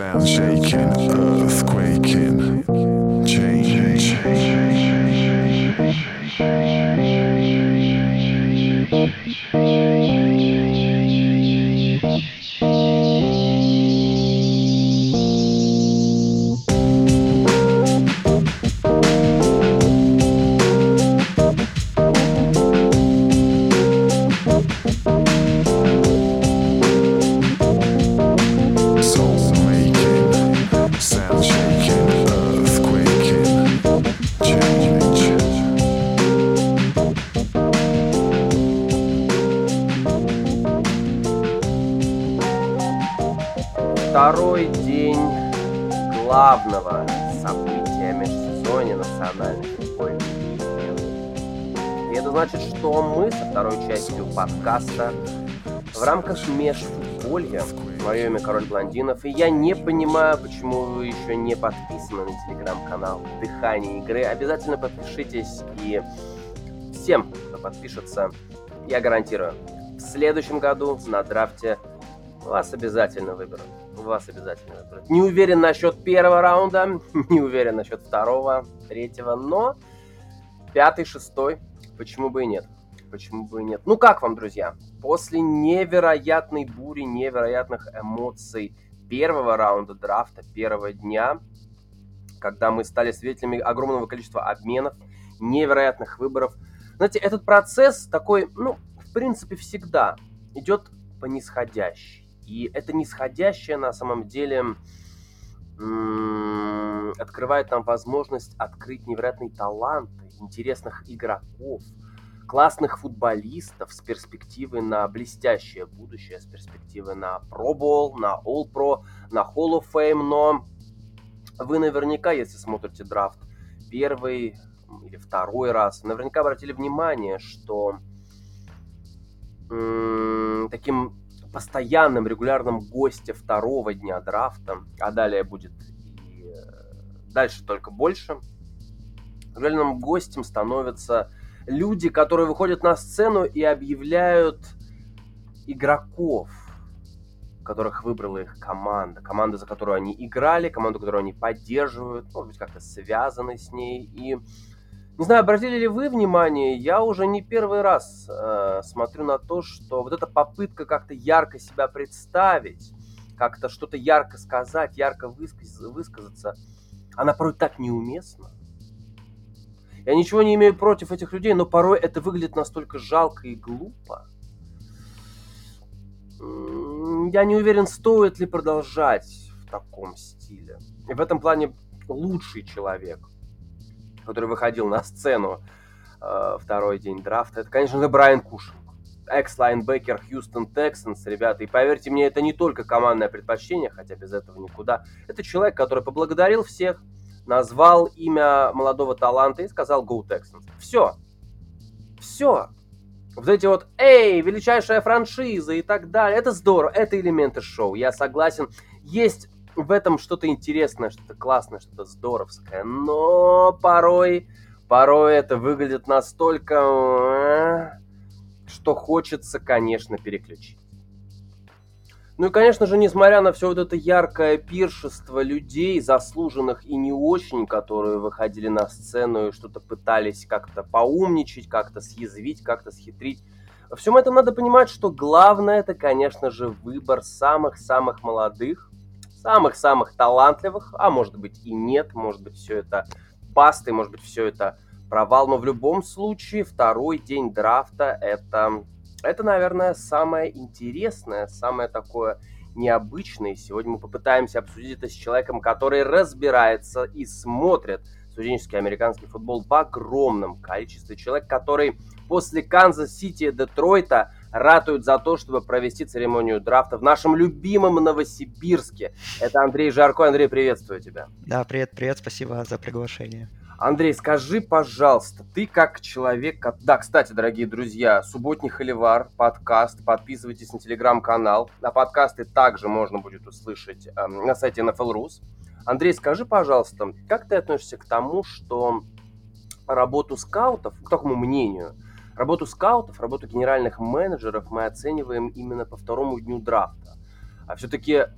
Sound shaking, earth quaking, межфутболья. Мое имя Король Блондинов, и я не понимаю, почему вы еще не подписаны на телеграм-канал Дыхание игры. Обязательно подпишитесь, и всем, кто подпишется, я гарантирую, в следующем году на драфте вас обязательно выберут. Вас обязательно выберут. Не уверен насчет первого раунда, не уверен насчет второго, третьего, но пятый, шестой, почему бы и нет. Почему бы и нет. Ну как вам, друзья? После невероятной бури, невероятных эмоций первого раунда драфта, первого дня, когда мы стали свидетелями огромного количества обменов, невероятных выборов. Знаете, этот процесс такой, ну, в принципе, всегда идет по нисходящей. И это нисходящее на самом деле открывает нам возможность открыть невероятные таланты, интересных игроков, классных футболистов с перспективой на блестящее будущее, с перспективой на Pro Bowl, на All Pro, на Hall of Fame, но вы наверняка, если смотрите драфт первый или второй раз, наверняка обратили внимание, что таким постоянным регулярным гостем второго дня драфта, а далее будет и э, дальше только больше, регулярным гостем становятся люди, которые выходят на сцену и объявляют игроков, которых выбрала их команда, команда, за которую они играли, команду, которую они поддерживают, может быть, как-то связаны с ней. И не знаю, обратили ли вы внимание, я уже не первый раз э, смотрю на то, что вот эта попытка как-то ярко себя представить, как-то что-то ярко сказать, ярко высказ- высказаться, она порой так неуместна. Я ничего не имею против этих людей, но порой это выглядит настолько жалко и глупо. Я не уверен, стоит ли продолжать в таком стиле. И в этом плане лучший человек, который выходил на сцену э, второй день драфта, это, конечно же, Брайан Кушинг. Экс-лайнбекер Хьюстон Тексанс, ребята. И поверьте мне, это не только командное предпочтение, хотя без этого никуда. Это человек, который поблагодарил всех, назвал имя молодого таланта и сказал Go Texans. Все. Все. Вот эти вот, эй, величайшая франшиза и так далее. Это здорово, это элементы шоу, я согласен. Есть в этом что-то интересное, что-то классное, что-то здоровское. Но порой, порой это выглядит настолько, э, что хочется, конечно, переключить. Ну и, конечно же, несмотря на все вот это яркое пиршество людей, заслуженных и не очень, которые выходили на сцену и что-то пытались как-то поумничать, как-то съязвить, как-то схитрить, во всем этом надо понимать, что главное это, конечно же, выбор самых-самых молодых, самых-самых талантливых, а может быть и нет, может быть все это басты, может быть все это провал, но в любом случае второй день драфта это это, наверное, самое интересное, самое такое необычное. Сегодня мы попытаемся обсудить это с человеком, который разбирается и смотрит студенческий американский футбол в огромном количестве. Человек, который после Канзас-Сити и Детройта ратует за то, чтобы провести церемонию драфта в нашем любимом Новосибирске. Это Андрей Жарко. Андрей, приветствую тебя. Да, привет, привет, спасибо за приглашение. Андрей, скажи, пожалуйста, ты как человек... Да, кстати, дорогие друзья, «Субботний холивар», подкаст, подписывайтесь на телеграм-канал. На подкасты также можно будет услышать эм, на сайте NFL.rus. Андрей, скажи, пожалуйста, как ты относишься к тому, что работу скаутов, к такому мнению, работу скаутов, работу генеральных менеджеров мы оцениваем именно по второму дню драфта? А все-таки э,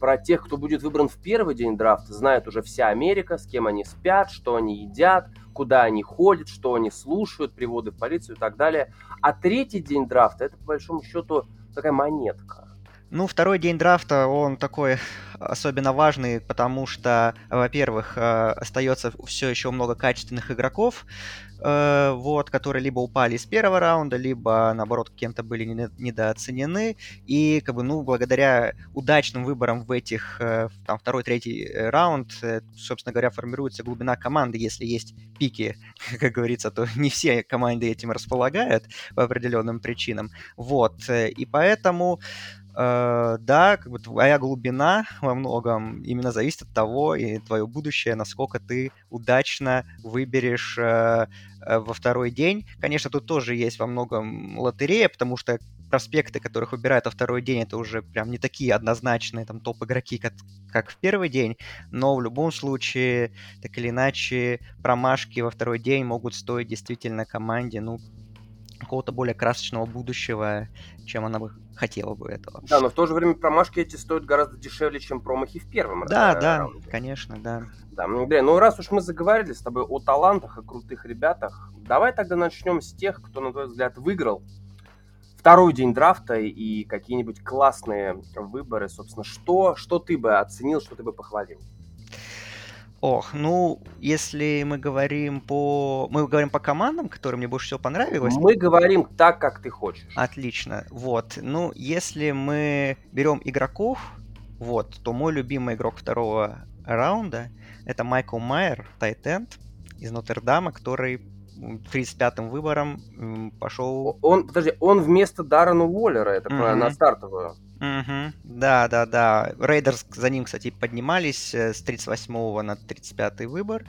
про тех, кто будет выбран в первый день драфта, знает уже вся Америка, с кем они спят, что они едят, куда они ходят, что они слушают, приводы в полицию и так далее. А третий день драфта это, по большому счету, такая монетка. Ну, второй день драфта, он такой особенно важный, потому что, во-первых, э, остается все еще много качественных игроков, э, вот, которые либо упали из первого раунда, либо, наоборот, кем-то были недооценены. И, как бы, ну, благодаря удачным выборам в этих, э, там, второй, третий раунд, собственно говоря, формируется глубина команды, если есть пики, как говорится, то не все команды этим располагают по определенным причинам. Вот, и поэтому Э, да, как бы твоя глубина во многом именно зависит от того и твое будущее, насколько ты удачно выберешь э, э, во второй день. Конечно, тут тоже есть во многом лотерея, потому что проспекты, которых выбирают во второй день, это уже прям не такие однозначные там топ-игроки, как, как в первый день, но в любом случае, так или иначе, промашки во второй день могут стоить действительно команде, ну, какого-то более красочного будущего, чем она бы хотела бы этого. Да, но в то же время промашки эти стоят гораздо дешевле, чем промахи в первом Да, ра- да, раунде. конечно, да. Да, ну, блин, ну раз уж мы заговорили с тобой о талантах, о крутых ребятах, давай тогда начнем с тех, кто, на твой взгляд, выиграл второй день драфта и какие-нибудь классные выборы, собственно, что, что ты бы оценил, что ты бы похвалил? Ох, ну, если мы говорим по... Мы говорим по командам, которые мне больше всего понравилось. Мы говорим так, как ты хочешь. Отлично. Вот. Ну, если мы берем игроков, вот, то мой любимый игрок второго раунда это Майкл Майер, тайтенд из Нотр-Дама, который 35-м выбором пошел... Он, подожди, он вместо Даррена Уоллера, это mm-hmm. на стартовую. Угу. Да, да, да. Рейдерс за ним, кстати, поднимались э, с 38 на 35 выбор.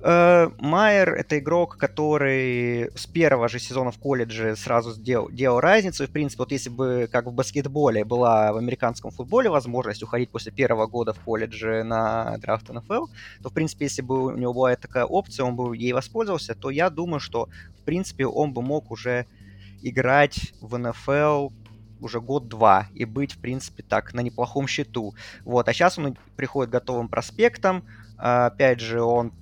Э, Майер — это игрок, который с первого же сезона в колледже сразу сделал, делал разницу. И, в принципе, вот если бы, как в баскетболе, была в американском футболе возможность уходить после первого года в колледже на драфт НФЛ, то, в принципе, если бы у него была такая опция, он бы ей воспользовался, то я думаю, что, в принципе, он бы мог уже играть в НФЛ уже год-два и быть, в принципе, так, на неплохом счету. Вот, а сейчас он приходит готовым проспектом. А, опять же, он...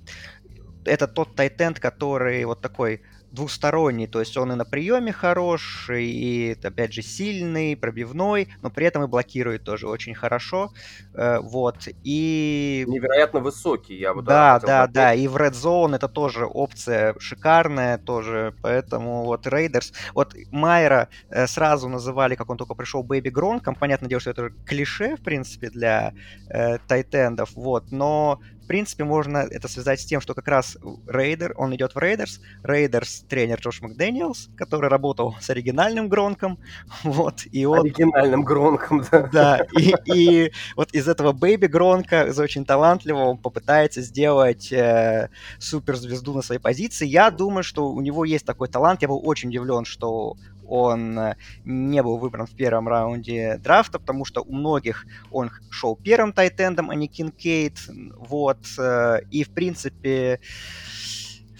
Это тот тайтенд, который вот такой двусторонний, то есть он и на приеме хорош, и, опять же, сильный, пробивной, но при этом и блокирует тоже очень хорошо, э, вот, и... Невероятно высокий, я бы Да, да, да, и в Red Zone это тоже опция шикарная тоже, поэтому вот Рейдерс, вот Майера э, сразу называли, как он только пришел, Baby Гронком, понятное дело, что это клише, в принципе, для э, тайтендов, вот, но в принципе, можно это связать с тем, что как раз Рейдер, он идет в Рейдерс, Рейдерс тренер Джош Макдэниелс, который работал с оригинальным Гронком, вот, и он... Оригинальным Гронком, да. Да, и, и вот из этого Baby Гронка, из очень талантливого, он попытается сделать э, суперзвезду на своей позиции. Я думаю, что у него есть такой талант, я был очень удивлен, что он э, не был выбран в первом раунде драфта, потому что у многих он шел первым тайтендом, а не Кинкейд, вот, э, и, в принципе,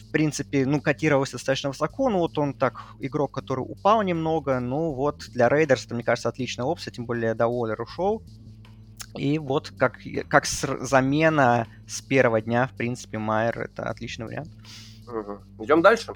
в принципе, ну, котировался достаточно высоко, ну, вот он так, игрок, который упал немного, ну, вот, для Рейдерс, мне кажется, отличная опция, тем более до Уоллер ушел, и вот как, как замена с первого дня, в принципе, Майер это отличный вариант. Угу. Идем дальше.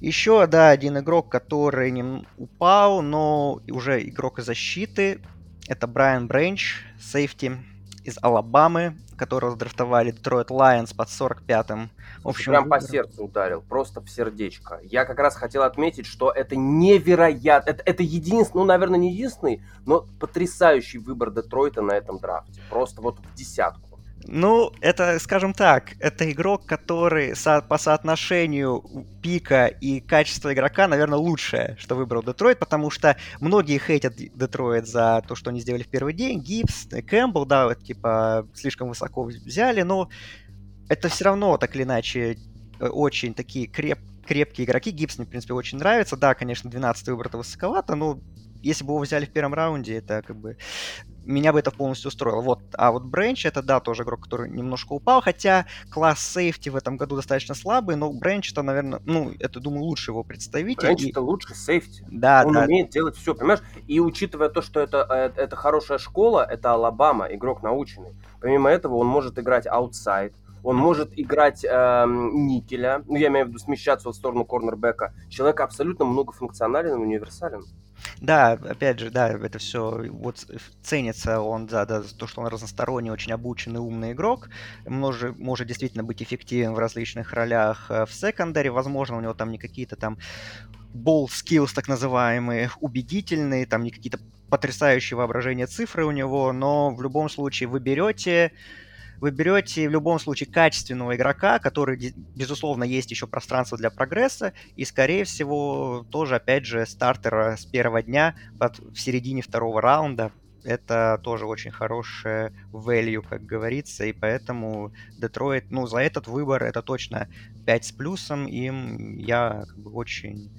Еще, да, один игрок, который не упал, но уже игрок защиты. Это Брайан Бренч, сейфти из Алабамы, которого задрафтовали Detroit Lions под 45-м. В общем, Прям выбором. по сердцу ударил, просто в сердечко. Я как раз хотел отметить, что это невероятно, это, это единственный, ну, наверное, не единственный, но потрясающий выбор Детройта на этом драфте. Просто вот в десятку. Ну, это, скажем так, это игрок, который со по соотношению пика и качества игрока, наверное, лучшее, что выбрал Детройт, потому что многие хейтят Детройт за то, что они сделали в первый день. Гибс, Кэмпбелл, да, вот, типа, слишком высоко взяли, но это все равно, так или иначе, э, очень такие креп крепкие игроки. Гибс мне, в принципе, очень нравится. Да, конечно, 12 выбор это высоковато, но если бы его взяли в первом раунде, это как бы меня бы это полностью устроило. Вот. А вот Бренч, это, да, тоже игрок, который немножко упал, хотя класс сейфти в этом году достаточно слабый, но Бренч это, наверное, ну, это, думаю, лучше его представитель. Бренч и- это лучший сейфти. Да, он да. умеет делать все, понимаешь? И учитывая то, что это, э, это хорошая школа, это Алабама, игрок наученный. Помимо этого, он может играть outside, он может играть эм, никеля, ну, я имею в виду смещаться в сторону корнербека. Человек абсолютно многофункционален и универсален. Да, опять же, да, это все вот ценится он, да, да, за то, что он разносторонний, очень обученный, умный игрок, может, может действительно быть эффективен в различных ролях э, в секондаре, возможно, у него там не какие-то там ball skills, так называемые, убедительные, там не какие-то потрясающие воображения цифры у него, но в любом случае вы берете вы берете в любом случае качественного игрока, который, безусловно, есть еще пространство для прогресса, и, скорее всего, тоже, опять же, стартера с первого дня под- в середине второго раунда. Это тоже очень хорошее value, как говорится, и поэтому Детройт, ну, за этот выбор это точно 5 с плюсом, им я как бы очень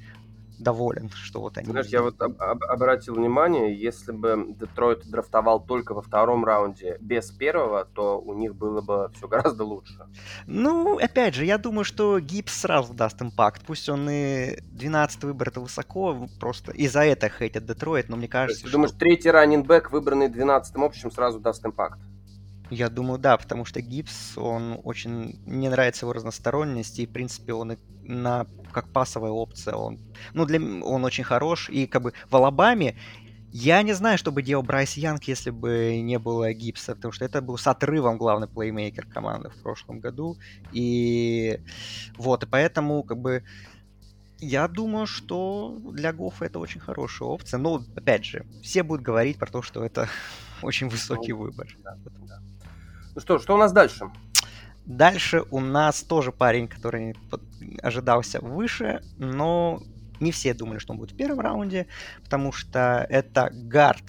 доволен, что вот они... Знаешь, я вот об- об- обратил внимание, если бы Детройт драфтовал только во втором раунде без первого, то у них было бы все гораздо лучше. Ну, опять же, я думаю, что Гибс сразу даст импакт. Пусть он и 12 выбор это высоко, просто и за это хейтят Детройт, но мне То есть кажется, ты что... думаешь, третий раннинбэк, выбранный 12-м общем, сразу даст impact? Я думаю, да, потому что Гибс, он очень... Мне нравится его разносторонность, и, в принципе, он и на... как пасовая опция, он... Ну, для... он очень хорош, и как бы в Алабаме я не знаю, что бы делал Брайс Янг, если бы не было Гибса, потому что это был с отрывом главный плеймейкер команды в прошлом году. И вот, и поэтому, как бы, я думаю, что для Гофа это очень хорошая опция. Но, опять же, все будут говорить про то, что это очень высокий выбор. Да, да. Ну что, что у нас дальше? Дальше у нас тоже парень, который ожидался выше, но не все думали, что он будет в первом раунде, потому что это гард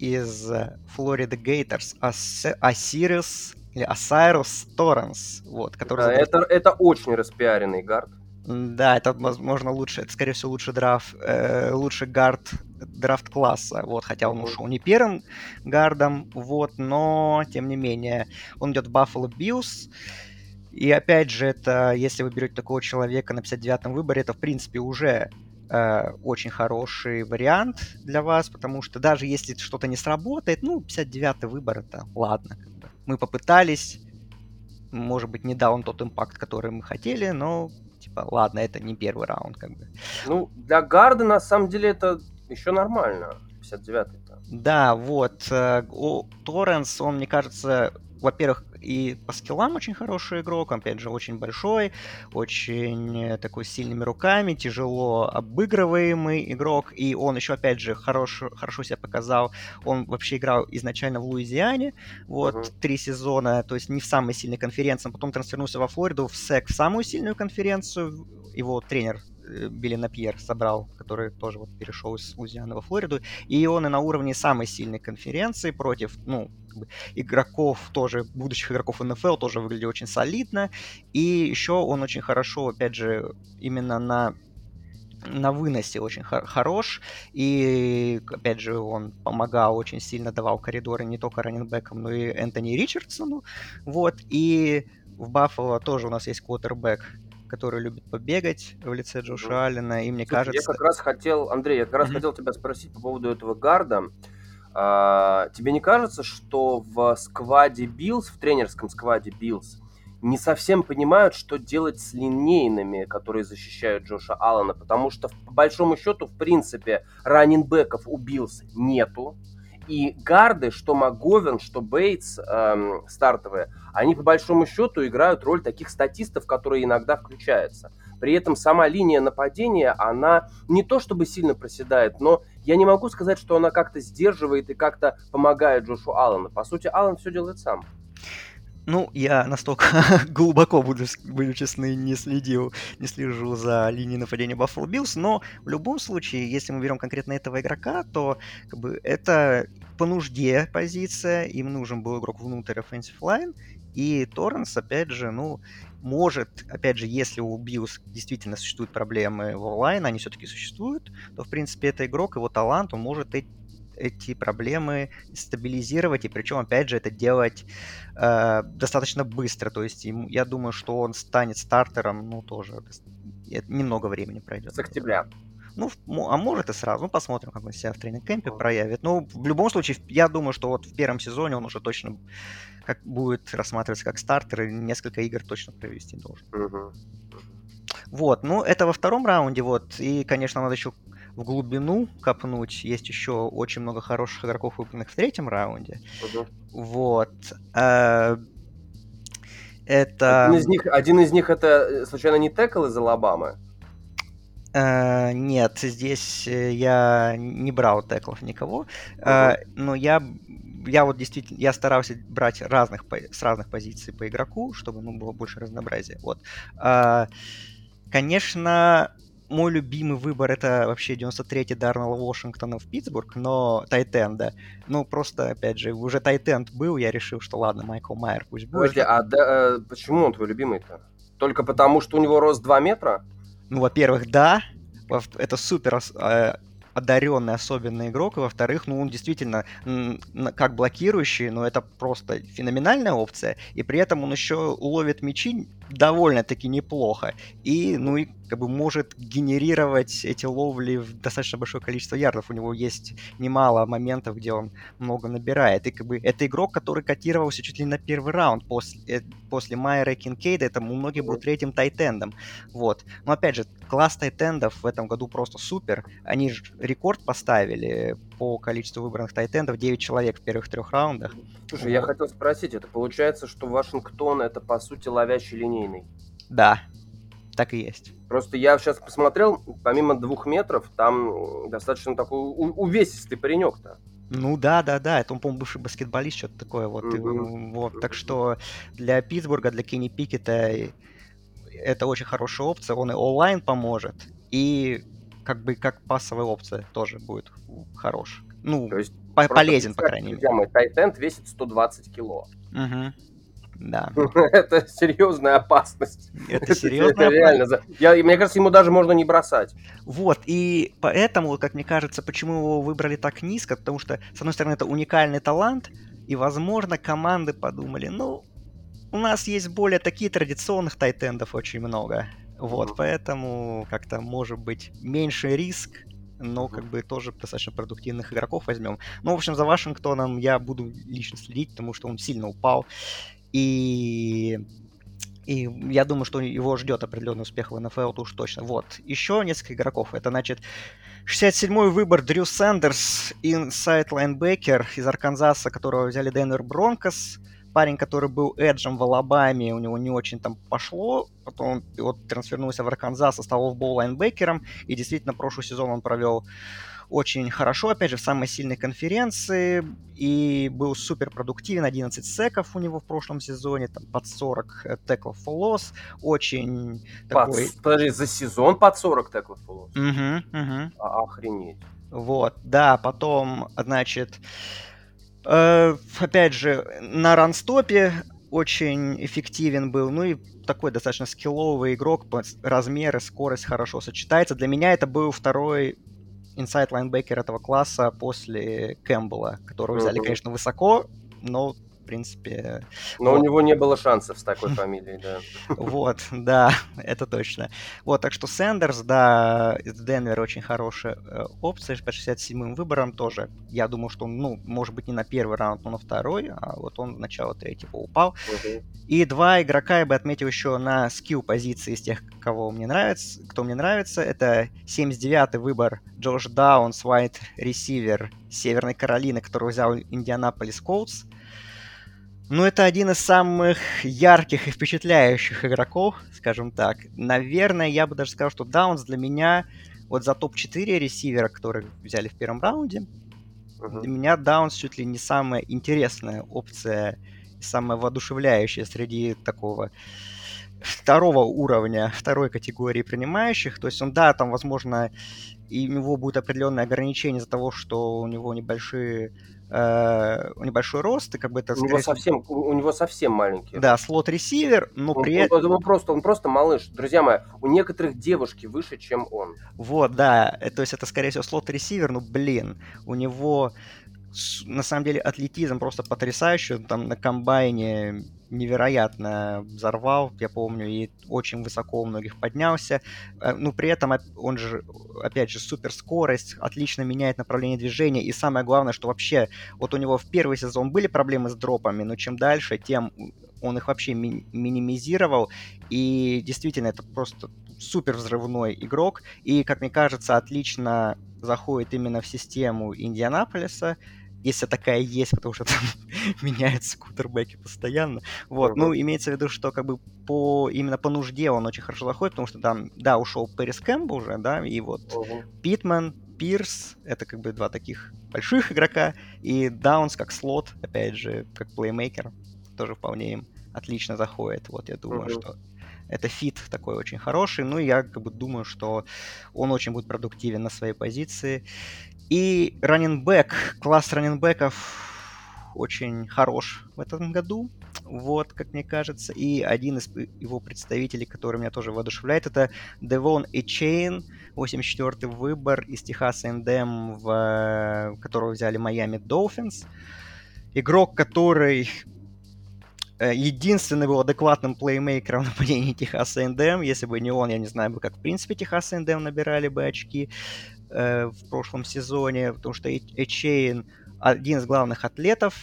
из Флорида Гейтерс, Осирис или Осайрус Торренс, вот, который Да, забрал- это, это очень распиаренный гард. Да, это, возможно, лучше, это, скорее всего, лучший драфт, э, лучший гард драфт класса, вот, хотя он ушел не первым гардом, вот, но, тем не менее, он идет в Buffalo Bills, и, опять же, это, если вы берете такого человека на 59-м выборе, это, в принципе, уже э, очень хороший вариант для вас, потому что даже если что-то не сработает, ну, 59-й выбор, это ладно, как бы. мы попытались, может быть, не дал он тот импакт, который мы хотели, но типа, ладно, это не первый раунд, как бы. Ну, для гарда, на самом деле, это еще нормально. 59-й-то. Да, вот. э, Торренс, он, мне кажется, во-первых, и по скиллам очень хороший игрок, опять же, очень большой, очень э, такой сильными руками, тяжело обыгрываемый игрок, и он еще, опять же, хорош, хорошо себя показал. Он вообще играл изначально в Луизиане, вот, Мгм. три сезона, то есть не в самой сильной конференции, потом трансфернулся во Флориду, в СЭК, в самую сильную конференцию. Его тренер э, Билли Напьер собрал, который тоже вот перешел из Луизианы во Флориду, и он и на уровне самой сильной конференции против, ну, как бы, игроков тоже, будущих игроков НФЛ тоже выглядел очень солидно. И еще он очень хорошо, опять же, именно на на выносе очень хор- хорош, и, опять же, он помогал очень сильно, давал коридоры не только раннинбекам, но и Энтони Ричардсону, вот, и в Баффало тоже у нас есть квотербек, который любит побегать в лице Джоша Мгм. Аллена, и мне Слушай, кажется... Я как раз хотел, Андрей, я как раз Мгм. хотел тебя спросить по поводу этого гарда. А, тебе не кажется, что в скваде Биллс, в тренерском скваде Биллс, не совсем понимают, что делать с линейными, которые защищают Джоша Аллена, потому что, по большому счету, в принципе, раннинбеков у Биллс нету, и гарды, что Маговин, что Бейтс эм, стартовые, они по большому счету играют роль таких статистов, которые иногда включаются. При этом сама линия нападения, она не то чтобы сильно проседает, но я не могу сказать, что она как-то сдерживает и как-то помогает Джошу Аллену. По сути, Аллен все делает сам. Ну, я настолько глубоко, буду, буду честны, не следил, не слежу за линией нападения Buffalo Bills, но в любом случае, если мы берем конкретно этого игрока, то как бы, это по нужде позиция, им нужен был игрок внутрь offensive line, и Торренс, опять же, ну, может, опять же, если у Bills действительно существуют проблемы в онлайн, они все-таки существуют, то, в принципе, это игрок, его талант, он может э- эти проблемы стабилизировать, и причем, опять же, это делать э, достаточно быстро. То есть ему, я думаю, что он станет стартером, ну, тоже немного времени пройдет. С октября. Ну, а может и сразу. Ну, посмотрим, как он себя в тренинг-кемпе проявит. Ну, в любом случае, я думаю, что вот в первом сезоне он уже точно как будет рассматриваться как стартер, и несколько игр точно провести должен. Мгм. Вот, ну, это во втором раунде, вот. И, конечно, надо еще в глубину копнуть. Есть еще очень много хороших игроков, выбранных в третьем раунде. Мгм. Вот. Э, Это... Один из них, один из них это, э, случайно, не Текл из Алабамы? Э, Нет, здесь я не брал теклов никого, Э, но я, я вот действительно, я старался брать разных, с разных позиций по игроку, чтобы ну, было больше разнообразия. Вот. Э, Конечно, мой любимый выбор это вообще 93-й Дарнелл Вашингтона в Питтсбург, но Тайтенда. Ну, просто, опять же, уже Тайтенд был, я решил, что ладно, Майкл Майер пусть будет. Подожди, а да, э, почему он твой любимый-то? Только потому, что у него рост 2 метра? Ну, во-первых, да, это супер э, одаренный особенный игрок, и во-вторых, ну, он действительно как блокирующий, но это просто феноменальная опция, и при этом он еще ловит мячи довольно-таки неплохо, и, ну, и как бы может генерировать эти ловли в достаточно большое количество ярдов. У него есть немало моментов, где он много набирает. И как бы это игрок, который котировался чуть ли не на первый раунд после, э, после Майера и Кинкейда. Это у многих был третьим тайтендом. Вот. Но опять же, класс тайтендов в этом году просто супер. Они же рекорд поставили по количеству выбранных тайтендов. 9 человек в первых трех раундах. Слушай, я хотел спросить, это получается, что Вашингтон это по сути ловящий линейный? Да, так и есть. Просто я сейчас посмотрел, помимо двух метров, там достаточно такой увесистый паренек-то. Ну да, да, да, это он, по-моему, бывший баскетболист, что-то такое вот. Мгм. вот. Так что для Питтсбурга, для Кенни Пикета и- это очень хорошая опция. Он и онлайн поможет, и как бы как пассовая опция тоже будет хорош. Ну, То есть по- полезен, по крайней мере. Друзья мои, тайтенд весит 120 кило. Мгм. Да. это серьезная опасность. Это серьезно. реально. Я, мне кажется, ему даже можно не бросать. Вот, и поэтому, как мне кажется, почему его выбрали так низко, потому что, с одной стороны, это уникальный талант, и, возможно, команды подумали, ну, у нас есть более такие традиционных тайтендов очень много. Вот, поэтому как-то может быть меньший риск, но как бы тоже достаточно продуктивных игроков возьмем. Ну, в общем, за Вашингтоном я буду лично следить, потому что он сильно упал. И и я думаю, что его ждет определенный успех в НФЛ, то уж точно. Вот. Еще несколько игроков. Это, значит, 67-й выбор Дрю Сандерс, inside лайнбекер из Арканзаса, которого взяли Денвер Бронкос. Парень, который был эджем в Алабаме, у него не очень там пошло. Потом вот трансфернулся в Арканзас, стал off-ball лайнбекером. И действительно, прошлый сезон он провел очень хорошо, опять же, в самой сильной конференции, и был супер продуктивен, 11 секов у него в прошлом сезоне, там под 40 э, теклов loss, очень Под- такой... Подожди, за сезон под 40 теклов? Мгм, мгм. А- Охренеть. Вот, да, потом, значит, э, опять же, на ранстопе очень эффективен был, ну и такой достаточно скилловый игрок, размеры, скорость хорошо сочетается. Для меня это был второй инсайд лайнбекер этого класса после Кэмпбелла, которого взяли, конечно, высоко, но, в принципе, Но Вот. у него не было шансов с такой фамилией, да. Вот, да, это точно. Вот, так что Сэндерс, да, из Денвера очень хорошая э, опция, по 67-м выбором тоже. Я думаю, что он, ну, может быть, не на первый раунд, но на второй, а вот он в начало третьего упал. И два игрока я бы отметил еще на скилл позиции из тех, кого мне нравится, кто мне нравится. Это 79-й выбор Джош Даунс, вайт ресивер Северной Каролины, который взял Индианаполис Колдс. Ну, это один из самых ярких и впечатляющих игроков, скажем так. Наверное, я бы даже сказал, что Даунс для меня вот за топ-4 ресивера, которые взяли в первом раунде, Мгм. для меня Даунс чуть ли не самая интересная опция, самая воодушевляющая среди такого второго уровня, второй категории принимающих. То есть он, да, там, возможно, и у него будет определенное ограничение из-за того, что у него небольшие э, небольшой рост, и как бы это... У него скорее всего, совсем, у, него совсем маленький. Да, слот-ресивер, но Он, при он- этом... он просто, он просто малыш. Друзья мои, у некоторых девушки выше, чем он. Вот, да, э, то есть это, скорее всего, слот-ресивер, ну, блин, у него на самом деле атлетизм просто потрясающий, он там на комбайне невероятно взорвал, я помню, и очень высоко у многих поднялся. Э, Ну, при этом он же, опять же, суперскорость, отлично меняет направление движения, и самое главное, что вообще, вот у него в первый сезон были проблемы с дропами, но чем дальше, тем он их вообще ми- минимизировал, и действительно, это просто супер взрывной игрок, и, как мне кажется, отлично заходит именно в систему Индианаполиса, если такая есть, потому что там меняются кутербеки постоянно. Вот, ну, имеется в виду, что как бы по именно по нужде он очень хорошо заходит, потому что там, да, ушел Пэрис Кэмпбелл уже, да, и вот Питман, Пирс, это как бы два таких больших игрока, и Даунс как слот, опять же, как плеймейкер, тоже вполне им отлично заходит. Вот я думаю, что это фит такой очень хороший. Ну, и я как бы думаю, что он очень будет продуктивен на своей позиции. И раннинбек, класс раннинбеков очень хорош в этом году. Вот, как мне кажется. И один из его представителей, который меня тоже воодушевляет, это Девон Эчейн, 84-й выбор из Техаса Эндем, в, которого взяли Майами Долфинс. Игрок, который э, единственный был адекватным плеймейкером нападения Техаса Эндем. Если бы не он, я не знаю бы, как в принципе Техас Эндем набирали бы очки э, в прошлом сезоне, потому что Эч- Эчейн один из главных атлетов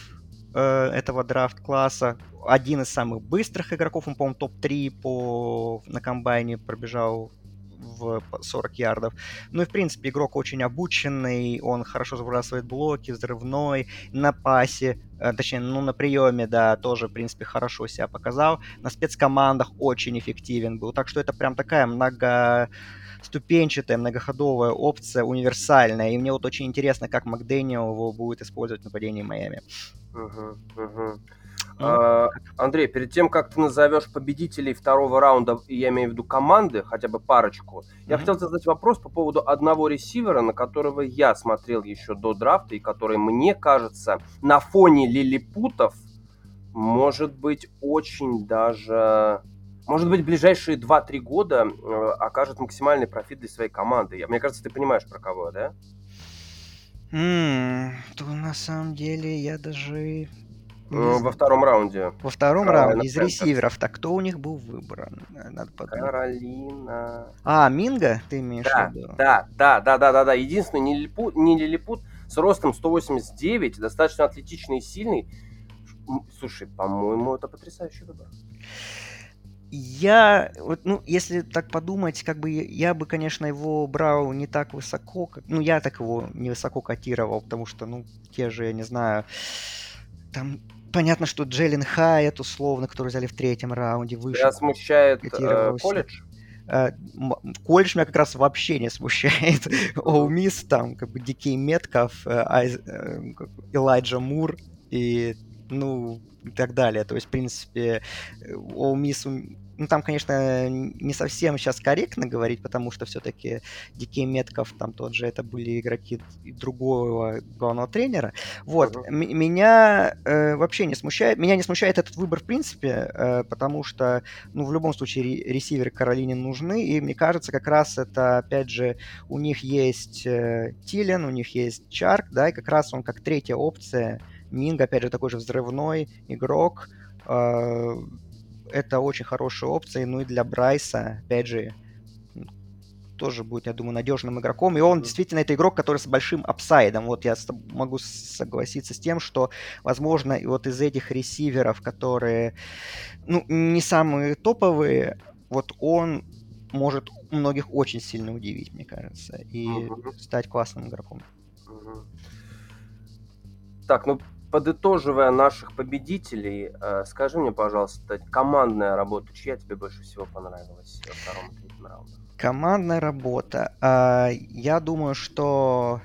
э, этого драфт-класса, один из самых быстрых игроков, он, по-моему, топ-3 по... на комбайне пробежал в по 40 ярдов. Ну и, в принципе, игрок очень обученный, он хорошо забрасывает блоки, взрывной, на пасе, э, точнее, ну, на приеме, да, тоже, в принципе, хорошо себя показал. На спецкомандах очень эффективен был. Так что это прям такая много ступенчатая, многоходовая опция, универсальная. И мне вот очень интересно, как Макдэниел его будет использовать в нападении Майами. Ну, А, Андрей, перед тем, как ты назовешь победителей второго раунда, я имею в виду команды, хотя бы парочку, я Мгм. хотел задать вопрос по поводу одного ресивера, на которого я смотрел еще до драфта, и который, мне кажется, на фоне лилипутов может быть очень даже... Может быть, ближайшие 2-3 года э, окажет максимальный профит для своей команды. Мне кажется, ты понимаешь, про кого, да? М, то на самом деле я даже Э, Во втором раунде. Во втором Каролина раунде из ресиверов, так кто у них был выбран? Надо подумать. Каролина. А, Минга, ты имеешь Да, в виду? да, да, да, да, да, да. Единственный не лилипут, не лилипут с ростом 189, достаточно атлетичный и сильный. Слушай, по-моему, это потрясающий выбор. Я, вот, ну, если так подумать, как бы я, бы, конечно, его брал не так высоко, как, ну, я так его не высоко котировал, потому что, ну, те же, я не знаю, там понятно, что Джеллен Хайет, условно, который взяли в третьем раунде, выше. Тебя смущает э, колледж? Э, колледж меня как раз вообще не смущает. Оу Мисс, там, как бы, Дикей Метков, э, э, Элайджа Мур и, ну, и так далее. То есть, в принципе, Оу Мисс, ну, там, конечно, не совсем сейчас корректно говорить, потому что все-таки Дикей Метков, там тот же, это были игроки другого главного тренера. Вот, Мгм. м- меня э, вообще не смущает, меня не смущает этот выбор в принципе, э, потому что ну, в любом случае ре- ресиверы Каролине нужны, и мне кажется, как раз это, опять же, у них есть э, Тилен, у них есть Чарк, да, и как раз он как третья опция, Минг, опять же, такой же взрывной игрок, э, это очень хорошая опция, ну и для Брайса, опять же, тоже будет, я думаю, надежным игроком. И он действительно это игрок, который с большим апсайдом. Вот я могу согласиться с тем, что, возможно, и вот из этих ресиверов, которые, ну, не самые топовые, вот он может многих очень сильно удивить, мне кажется, и Мгм. стать классным игроком. Мгм. Так, ну подытоживая наших победителей, э, скажи мне, пожалуйста, командная работа, чья тебе больше всего понравилась во втором и третьем раунде? Командная работа. А, я думаю, что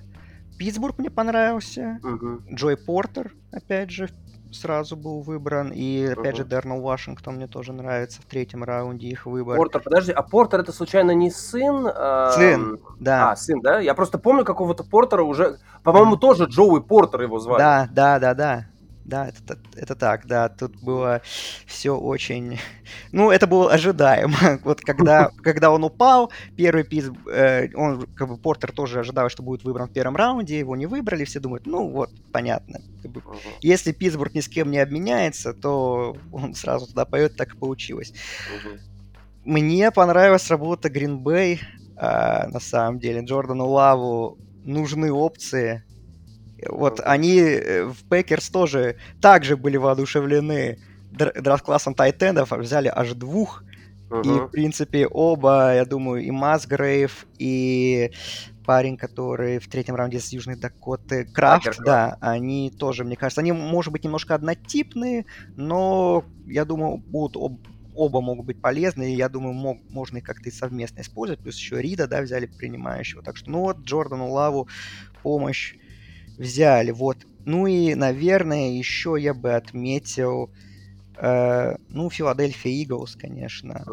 Питтсбург мне понравился. Мгм. Джой Портер, опять же, сразу был выбран. И, опять же, Мгм. Дернел Вашингтон мне тоже нравится в третьем раунде их выбор. Портер, подожди, а Портер это случайно не сын? эм, Сын, да. А, сын, да? Я просто помню какого-то Портера уже, по-моему, тоже Джоуи Портер его звали. Да, да, да, да. Да, это, это так, да, тут было все очень... Ну, это было ожидаемо. Вот когда, когда он упал, первый пиз, э, он, как бы, Портер тоже ожидал, что будет выбран в первом раунде, его не выбрали, все думают, ну, вот, понятно. Как бы, если Питтсбург ни с кем не обменяется, то он сразу туда поет, так и получилось. Мне понравилась работа Green Bay, а, на самом деле. Джордану Лаву нужны опции. Вот они э, в Пекерс тоже также были воодушевлены др- драфт-классом тайтендов, взяли аж двух. И, Мгм. в принципе, оба, я думаю, и Масгрейв, и парень, который в третьем раунде с Южной Дакоты, Крафт, Такер да, они тоже, мне кажется, они, может быть, немножко однотипные, но, я думаю, будут об- оба могут быть полезны, и я думаю, мог, можно их как-то и совместно использовать, плюс еще Рида, да, взяли принимающего, так что, ну вот, Джордану Лаву помощь взяли, вот. Ну и, наверное, еще я бы отметил, э, ну, Филадельфия Иглс, конечно,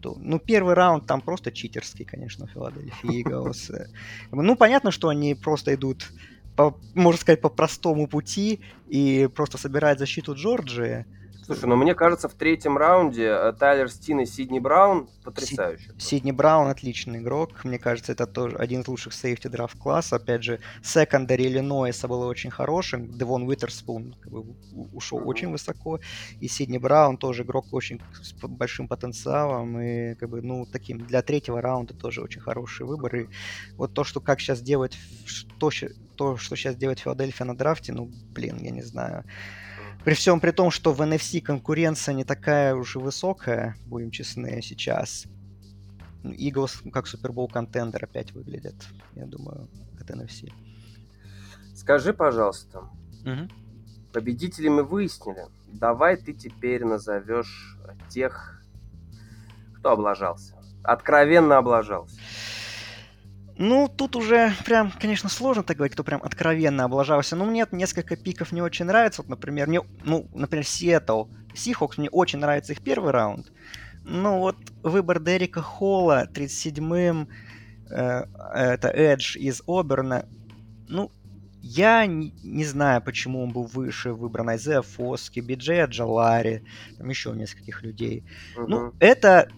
то- ну, первый раунд там просто читерский, конечно, Филадельфия Иглс. Ну, понятно, что они просто идут, по, можно сказать, по простому пути и просто собирают защиту Джорджии. Слушай, ну мне кажется, в третьем раунде э, Тайлер Стин и Сидни Браун потрясающе. Сидни Браун отличный игрок. Мне кажется, это тоже один из лучших сейфти драфт класса. Опять же, секондари Иллинойса было очень хорошим. Девон Уитерспун как бы, ушел Мгм. очень высоко. И Сидни Браун тоже игрок очень с большим потенциалом. И как бы, ну, таким для третьего раунда тоже очень хороший выбор. И вот то, что как сейчас делает, что, ща- то, что сейчас делает Филадельфия на драфте, ну, блин, я не знаю. При всем при том, что в NFC конкуренция не такая уж и высокая, будем честны, сейчас. Иглс как супербол контендер опять выглядит, я думаю, от NFC. Скажи, пожалуйста, Мгм. победителей мы выяснили. Давай ты теперь назовешь тех, кто облажался. Откровенно облажался. Ну, тут уже прям, конечно, сложно так говорить, кто прям откровенно облажался. Но мне несколько пиков не очень нравится. Вот, например, мне, ну, например, Сиэтл. Сихокс, мне очень нравится их первый раунд. Ну, вот выбор Дерека Холла 37-м, э, это Эдж из Оберна. Ну, я не, не знаю, почему он был выше выбран Айзеа Фоски, Биджея Джалари, там еще нескольких людей. Ну, Мгм. это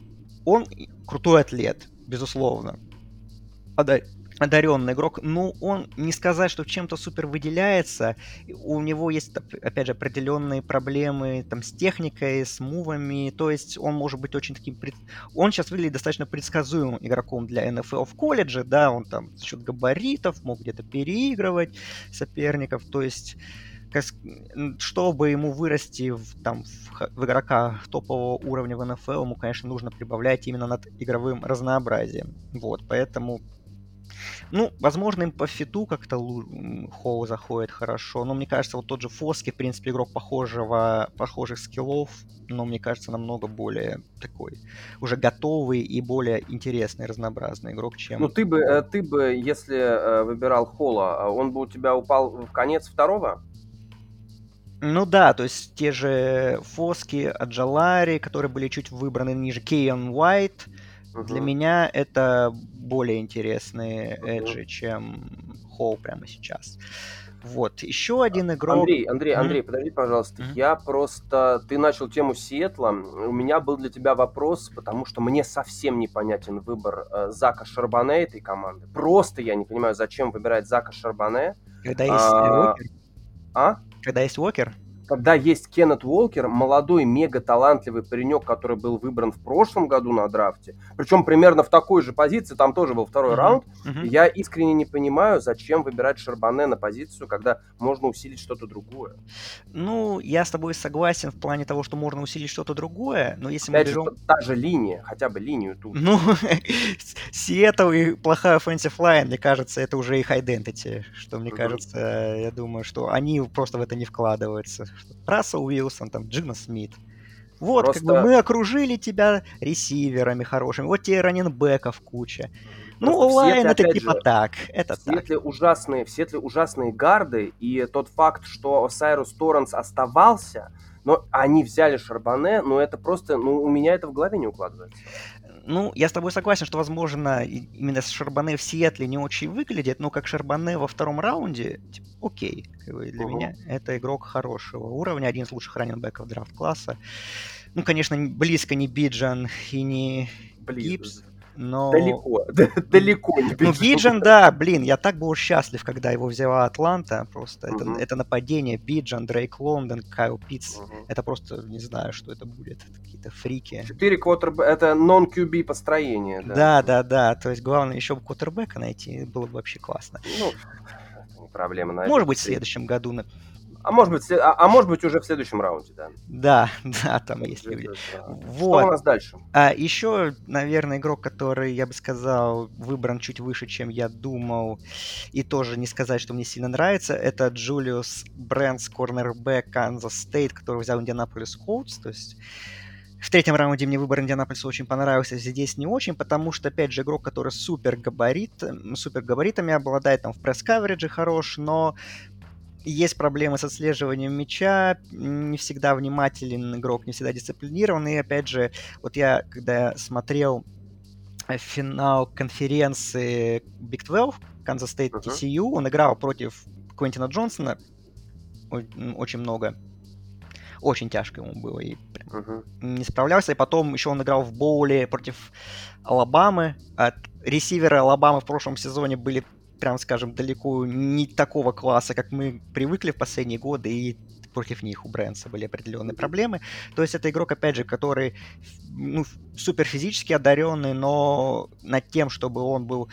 он крутой атлет, безусловно. Ода- одаренный игрок. Ну, он не сказать, что чем-то супер выделяется. У него есть, оп- опять же, определенные проблемы там с техникой, с мувами. То есть он может быть очень таким... пред- Он сейчас выглядит достаточно предсказуемым игроком для НФЛ в колледже, да, он там за счет габаритов мог где-то переигрывать соперников. То есть чтобы ему вырасти в, там, в, в игрока топового уровня в НФЛ, ему, конечно, нужно прибавлять именно над игровым разнообразием. Вот, поэтому ну, возможно, им по фиту как-то Хоу заходит хорошо, но мне кажется, вот тот же Фоски, в принципе, игрок похожего, похожих скиллов, но мне кажется, намного более такой, уже готовый и более интересный, разнообразный игрок, чем... Ну, ты бы, э, ты бы, если э, выбирал Холла, э, он бы у тебя упал в конец второго? Ну да, то есть те же Фоски, Аджалари, которые были чуть выбраны ниже, Кейн Уайт, для Мгм. меня это более интересные эджи, чем Хоу прямо сейчас. Вот, еще один игрок... Андрей, Андрей. Андрей, подожди, пожалуйста. Мгм. Я просто... Ты начал тему Сиэтла. У меня был для тебя вопрос, потому что мне совсем непонятен выбор э, Зака Шарбане этой команды. Просто я не понимаю, зачем выбирать Зака Шарбане. Когда есть А, Уокер, А? когда есть Уокер, Когда есть Кеннет Уолкер, молодой, мега талантливый паренек, который был выбран в прошлом году на драфте, причем примерно в такой же позиции, там тоже был второй Мгм. раунд, Мгм. я искренне не понимаю, зачем выбирать Шарбане на позицию, когда можно усилить что-то другое. Ну, я с тобой согласен в плане того, что можно усилить что-то другое, но если мы Опять же, берем... та же линия, хотя бы линию тут. Ну, Сиэтл и плохая offensive line, мне кажется, это уже их identity, что, мне кажется, я думаю, что они просто в это не вкладываются. Рассел Уилсон, там, Джина Смит. Вот, как бы Просто- мы окружили тебя ресиверами хорошими, вот тебе раненбеков куча. Ну, Просто онлайн это типа же, так, В это так. Сиэтле ужасные, в Сиэтле ужасные гарды, и тот факт, что Осайрус Торренс оставался, но они взяли Шарбане, ну это просто, ну у меня это в голове не укладывается. Ну, я с тобой согласен, что, возможно, именно с Шарбане в Сиэтле не очень выглядит, но как Шарбане во втором раунде, типа, окей. Для Мгм. меня это игрок хорошего уровня, один из лучших раненбеков драфт-класса. Ну, конечно, близко не Биджан и не Блин, Гибс, но... далеко, далеко Ну, Биджан. Да, блин, я так был счастлив, когда его взяла Атланта. Просто это, это нападение Биджан, Дрейк Лондон, Кайл Питц. Это просто, не знаю, что это будет. Это какие-то фрики. Четыре квотерб... это non-QB построение, да. Да, да, да. То есть главное еще бы квотербека найти, было бы вообще классно. Ну, проблема. Может быть, в следующем году. А может быть, а, а может быть уже в следующем раунде, да. Да, да, там есть люди. Да. Что у Вот. нас дальше? А еще, наверное, игрок, который, я бы сказал, выбран чуть выше, чем я думал, и тоже не сказать, что мне сильно нравится, это Джулиус Брентс, корнербэк Канзас Стейт, который взял Индианаполис Колдс, то есть в третьем раунде мне выбор Индианаполиса очень понравился, здесь не очень, потому что, опять же, игрок, который супер габарит, супер габаритами обладает, там в пресс-каверидже хорош, но есть проблемы с отслеживанием мяча, не всегда внимателен игрок, не всегда дисциплинирован, и опять же, вот я, когда смотрел э, финал конференции Big 12, Kansas State. TCU, он играл против Квентина Джонсона очень много. Очень тяжко ему было, и прям Мгм. не справлялся. И потом еще он играл в боуле против Алабамы. От ресиверы Алабамы в прошлом сезоне были, прям скажем, далеко не такого класса, как мы привыкли в последние годы, и против них у Брэнса были определенные проблемы. То есть это игрок, опять же, который ну, супер физически одаренный, но над тем, чтобы он был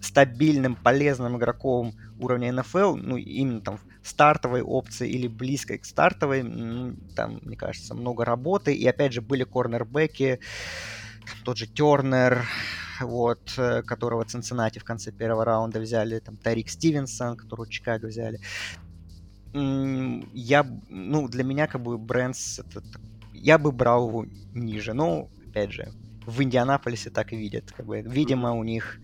стабильным, полезным игроком уровня НФЛ, ну, именно там стартовой опции или близкой к стартовой, м, там, мне кажется, много работы. И опять же были корнербеки, тот же Тернер, вот, э, которого Цинциннати в конце первого раунда взяли, там Тарик Стивенсон, которого Чикаго взяли. Я, ну, для меня как бы Брэнс, это я бы брал его ниже, но, опять же, в Индианаполисе так и видят, как бы, видимо, у них,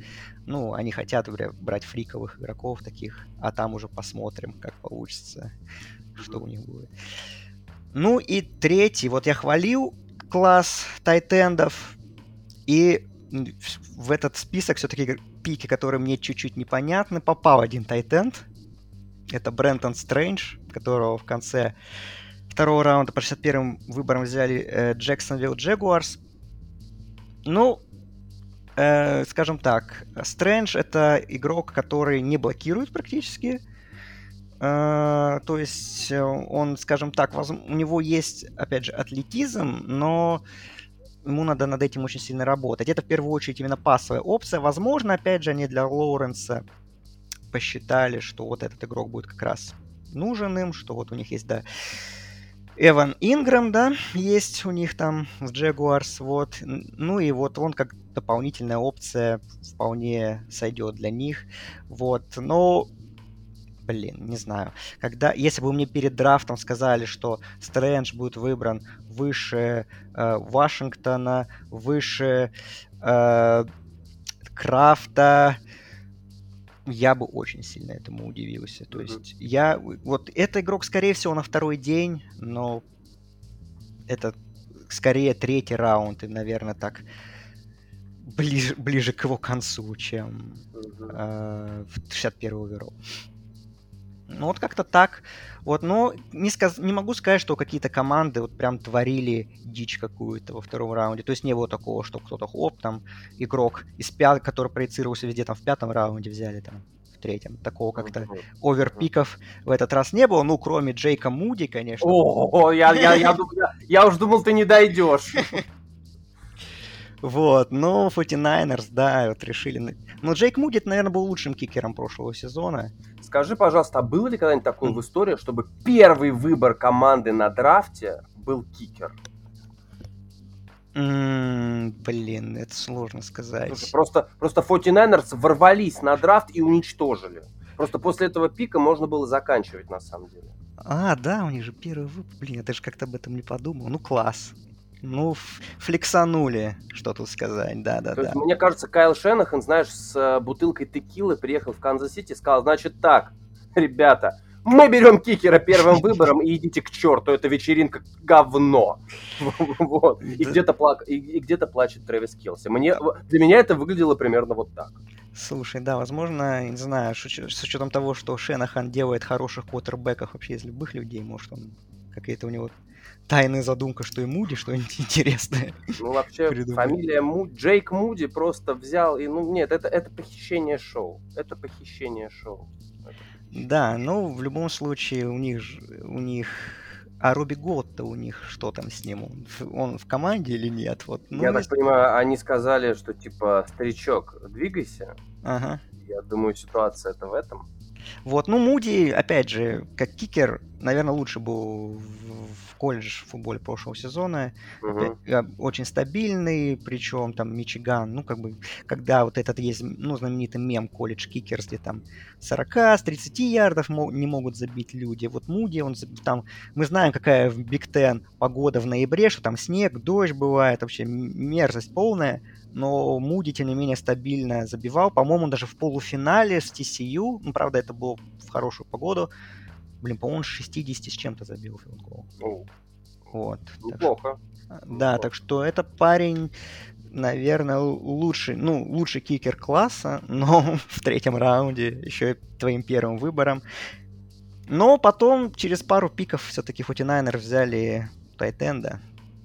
ну, они хотят бра- брать фриковых игроков таких, а там уже посмотрим, как получится, что у них будет. Ну и третий, вот я хвалил класс тайтендов, и в- этот список все-таки пики, которые мне чуть-чуть непонятны, попал один тайтенд. Это Брентон Стрэндж, которого в конце второго раунда по 61-м выборам взяли Джексонвилл Джегуарс. Ну, э, скажем так, Стрэндж это игрок, который не блокирует практически. Э, то есть э, он, скажем так, воз- у него есть, опять же, атлетизм, но ему надо над этим очень сильно работать. Это в первую очередь именно пасовая опция. Возможно, опять же, они для Лоуренса посчитали, что вот этот игрок будет как раз нужен им, что вот у них есть, да, Эван Ингрэм, да, есть у них там в Jaguars, вот. Ну и вот он как дополнительная опция вполне сойдет для них, вот. Но, блин, не знаю. Когда, если бы мне перед драфтом сказали, что Стрэндж будет выбран выше э, Вашингтона, выше э, Крафта, я бы очень сильно этому удивился. То есть я... Вот этот игрок, скорее всего, на второй день, но это скорее третий раунд, и, наверное, так ближе, ближе к его концу, чем Мгм. э, в 61 оверолл. Ну, вот как-то так. Вот, но не, сказ... не могу сказать, что какие-то команды вот прям творили дичь какую-то во втором раунде. То есть не было такого, что кто-то хоп, там, игрок из пят... который проецировался везде, там, в пятом раунде взяли, там, в третьем. Такого как-то оверпиков в этот раз не было. Ну, кроме Джейка Муди, конечно. О, я, я, я, я, уж думал, ты не дойдешь. Вот, но 49ers, да, вот решили... на- Ну, Джейк Муди, наверное, был лучшим кикером прошлого сезона. Скажи, пожалуйста, а было ли когда-нибудь такое в истории, чтобы первый выбор команды на драфте был кикер? Блин, это сложно Слушай, сказать. просто, просто 49ers ворвались на драфт и уничтожили. Просто после этого пика можно было заканчивать, на самом деле. А, да, у них же первый выпуск. Блин, я даже как-то об этом не подумал. Ну, класс. Ну, флексанули, что тут сказать, да-да-да. мне кажется, Кайл Шенахан, знаешь, с э, бутылкой текилы приехал в Канзас-Сити и сказал, значит так, ребята, мы берем кикера первым выбором и идите к черту, эта вечеринка говно. Вот. И где-то плак- и- и где-то плачет Трэвис Келси. Мне, для меня это выглядело примерно вот так. Слушай, да, возможно, не знаю, с уч- с учетом того, что Шенахан делает хороших квотербеков вообще из любых людей, может, он какая-то у него тайная задумка, что и Муди что-нибудь интересное. Ну, вообще, фамилия Му- Джейк Муди просто взял и, ну, нет, это, это похищение шоу. Это похищение шоу. Да, ну, в любом случае, у них, у них... А Робби Год-то у них что там с ним? Он в, команде или нет? Вот, ну, Я так если- понимаю, они сказали, что, типа, старичок, двигайся. Ага. Я думаю, ситуация это в этом. Вот, ну, Муди, опять же, как кикер, наверное, лучше был в, в колледж футболе прошлого сезона. Э, Очень стабильный, причем там Мичиган, ну, как бы, когда вот этот есть, ну, знаменитый мем college kickers, где там 40 с 30 ярдов не могут забить люди. Вот Муди, он там, мы знаем, какая в Big Ten погода в ноябре, что там снег, дождь бывает, вообще мерзость полная, но Муди, тем не менее, стабильно забивал. По-моему, даже в полуфинале с TCU, ну, правда, это было в хорошую погоду, блин, по-моему, он с 60 с чем-то забил филгол. Ну, Вот. так что- неплохо. да, Вот. так что это парень, наверное, лучший, ну, лучший кикер класса, но в третьем раунде еще и твоим первым выбором. Но потом, через пару пиков, все-таки 49 взяли Тайтенда,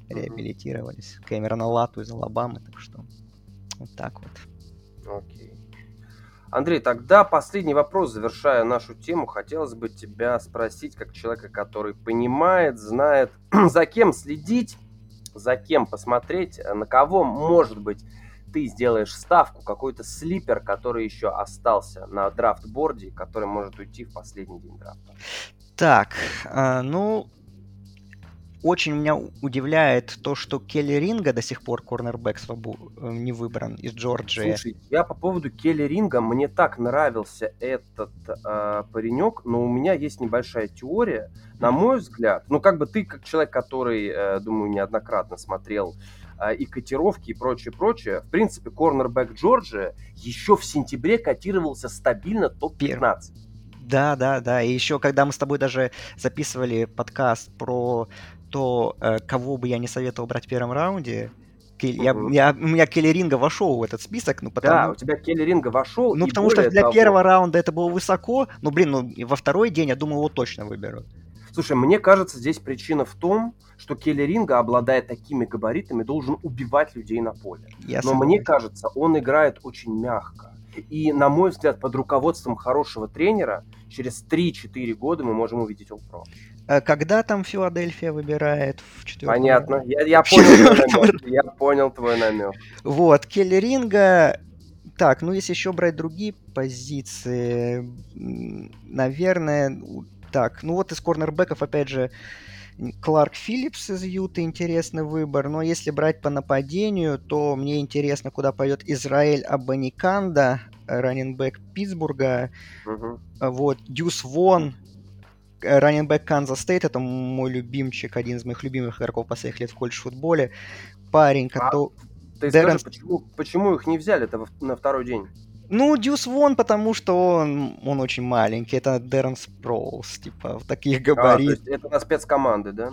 реабилитировались. Кэмерона Лату из Алабамы, так что вот так вот. Окей. Андрей, тогда последний вопрос, завершая нашу тему. Хотелось бы тебя спросить, как человека, который понимает, знает, за кем следить, за кем посмотреть, э, на кого, может быть, ты сделаешь ставку, какой-то слипер, который еще остался на драфт-борде, который может уйти в последний день драфта. Так, а, ну, очень меня удивляет то, что Келли Ринга до сих пор корнербэк свобу- э, не выбран из Джорджии. Слушай, я по поводу Келли Ринга, мне так нравился этот э, паренек, но у меня есть небольшая теория. На мой взгляд, ну как бы ты, как человек, который, э, думаю, неоднократно смотрел э, и котировки и прочее, прочее, в принципе, корнербэк Джорджия еще в сентябре котировался стабильно топ-15. Да, да, да. И еще, когда мы с тобой даже записывали подкаст про то, э, кого бы я не советовал брать в первом раунде, Кель- я, я- у меня Келли Ринга вошел в этот список, ну Да, потому, у тебя Келли Ринга вошел. ну, потому что для того- первого раунда это было высоко, ну, блин, ну, во второй день, я думаю, его точно выберу. Слушай, мне кажется, здесь причина в том, что Келли Ринга, обладая такими габаритами, должен убивать людей на поле. Я Но мне кажется, он играет очень мягко. И, на мой взгляд, под руководством хорошего тренера через 3-4 года мы можем увидеть All-Pro. Э, Когда там Филадельфия выбирает в четвертом Понятно. Я, я понял. Я понял твой намек. Вот, Келли Ринга. Так, ну если еще брать другие позиции, наверное, так, ну вот из корнербеков, опять же, Кларк Филлипс из Юты интересный выбор, но если брать по нападению, то мне интересно, куда пойдет Израиль Абаниканда, раненбэк Питтсбурга, а вот Дюс Вон, э, раннинбек Канзас Стейт, это мой любимчик, один из моих любимых игроков последних лет в колледж-футболе, парень, А который... Ты Дэрон- скажи, почему, почему их не взяли-то во- на второй день? Ну, Дюс Вон, потому что он, он очень маленький. Это Дэрон Спроулс, типа, в таких А, габаритах. есть это на спецкоманды, да?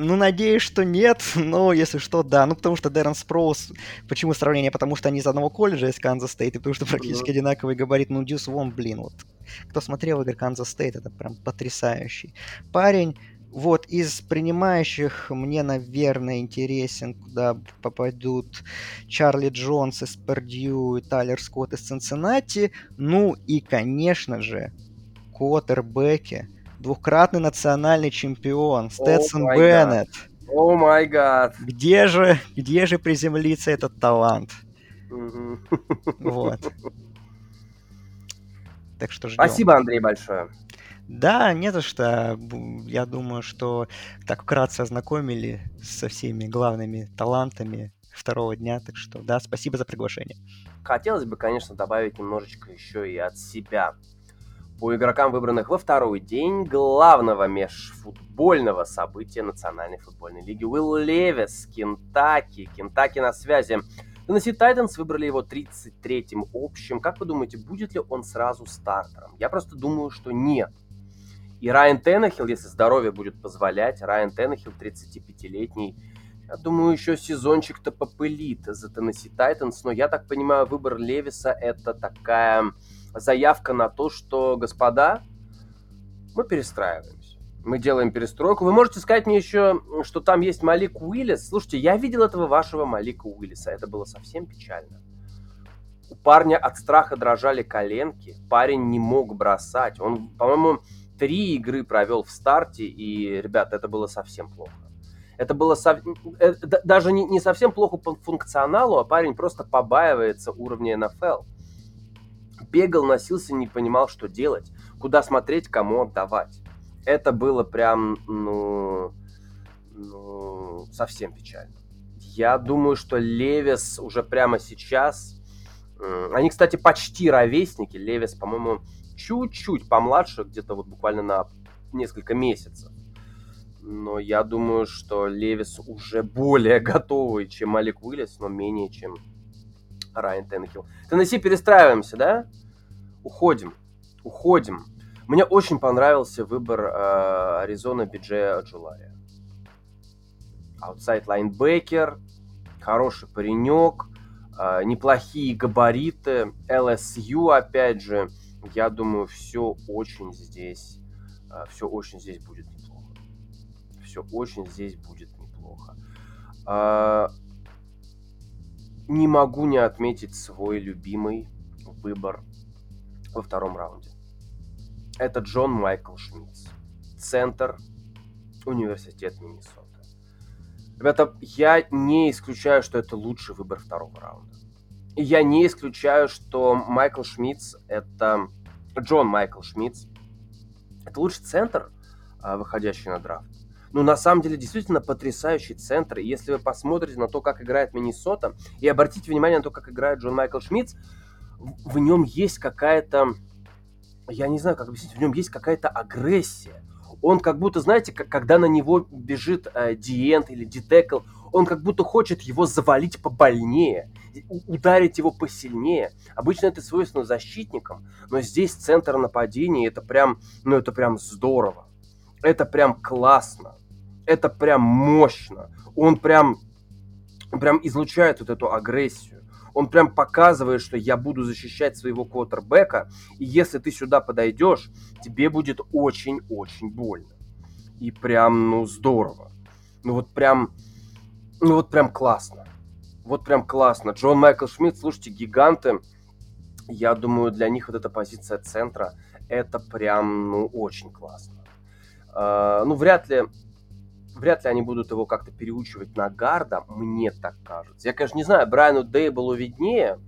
Ну, надеюсь, что нет, но если что, да. Ну, потому что Дэрон Спроулс... Почему сравнение? Потому что они из одного колледжа, из Канзас Стейт, и потому что практически одинаковый габарит. Ну, Дюс Вон, блин, вот. Кто смотрел игры Канзас Стейт, это прям потрясающий парень. Вот, из принимающих мне, наверное, интересен, куда попадут Чарли Джонс из Пердью и Тайлер Скотт из Цинциннати. Ну и, конечно же, квотербеки, двукратный национальный чемпион Стэтсон God. Беннет. Oh my God. Где же, где же приземлится этот талант? Мгм. Вот. Так что ждем. Спасибо, Андрей, большое. Да, не за что. Я думаю, что так вкратце ознакомили со всеми главными талантами второго дня. Так что да, спасибо за приглашение. Хотелось бы, конечно, добавить немножечко еще и от себя. По игрокам, выбранных во второй день главного межфутбольного события Национальной футбольной лиги. Уилл Левис, Кентаки. Кентаки на связи. Теннесси Тайтанс выбрали его 33-м общим. Как вы думаете, будет ли он сразу стартером? Я просто думаю, что нет. И Райан Теннехилл, если здоровье будет позволять, Райан Теннехилл, 35-летний, я думаю, еще сезончик-то попылит за Теннесси Тайтанс, но я так понимаю, выбор Левиса это такая заявка на то, что, господа, мы перестраиваемся. Мы делаем перестройку. Вы можете сказать мне еще, что там есть Малик Уиллис. Слушайте, я видел этого вашего Малика Уиллиса. Это было совсем печально. У парня от страха дрожали коленки. Парень не мог бросать. Он, по-моему, три игры провел в старте, и, ребят, это было совсем плохо. Это было сов... это даже не, не совсем плохо по функционалу, а парень просто побаивается уровня НФЛ. Бегал, носился, не понимал, что делать, куда смотреть, кому отдавать. Это было прям, ну, ну совсем печально. Я думаю, что Левис уже прямо сейчас... Они, кстати, почти ровесники. Левис, по-моему, чуть-чуть помладше, где-то вот буквально на несколько месяцев. Но я думаю, что Левис уже более готовый, чем Малик Уиллис, но менее, чем Райан Теннехилл. Теннесси перестраиваемся, да? Уходим. Уходим. Мне очень понравился выбор э, Аризона Биджея Джулария. Аутсайд лайнбекер, хороший паренек, э, неплохие габариты, LSU опять же я думаю, все очень здесь, а, все очень здесь будет неплохо. Все очень здесь будет неплохо. А, не могу не отметить свой любимый выбор во втором раунде. Это Джон Майкл Шмидц, центр университет Миннесота. Ребята, я не исключаю, что это лучший выбор второго раунда я не исключаю, что Майкл Шмидц это... Джон Майкл Шмидц это лучший центр, а, выходящий на драфт. Ну, на самом деле, действительно потрясающий центр. И если вы посмотрите на то, как играет Миннесота, и обратите внимание на то, как играет Джон Майкл Шмидц, в, в нем есть какая-то... Я не знаю, как объяснить. В нем есть какая-то агрессия. Он как будто, знаете, как, когда на него бежит э, Диент или Дитекл, он как будто хочет его завалить побольнее, ударить его посильнее. Обычно это свойственно защитникам, но здесь центр нападения, это прям, ну это прям здорово. Это прям классно. Это прям мощно. Он прям, прям излучает вот эту агрессию. Он прям показывает, что я буду защищать своего квотербека, и если ты сюда подойдешь, тебе будет очень-очень больно. И прям, ну, здорово. Ну вот прям, ну вот прям классно. Вот прям классно. Джон Майкл Шмидт, слушайте, гиганты. Я думаю, для них вот эта позиция центра, это прям, ну, очень классно. Uh, ну, вряд ли, вряд ли они будут его как-то переучивать на гарда, мне так кажется. Я, конечно, не знаю, Брайану Дейблу виднее,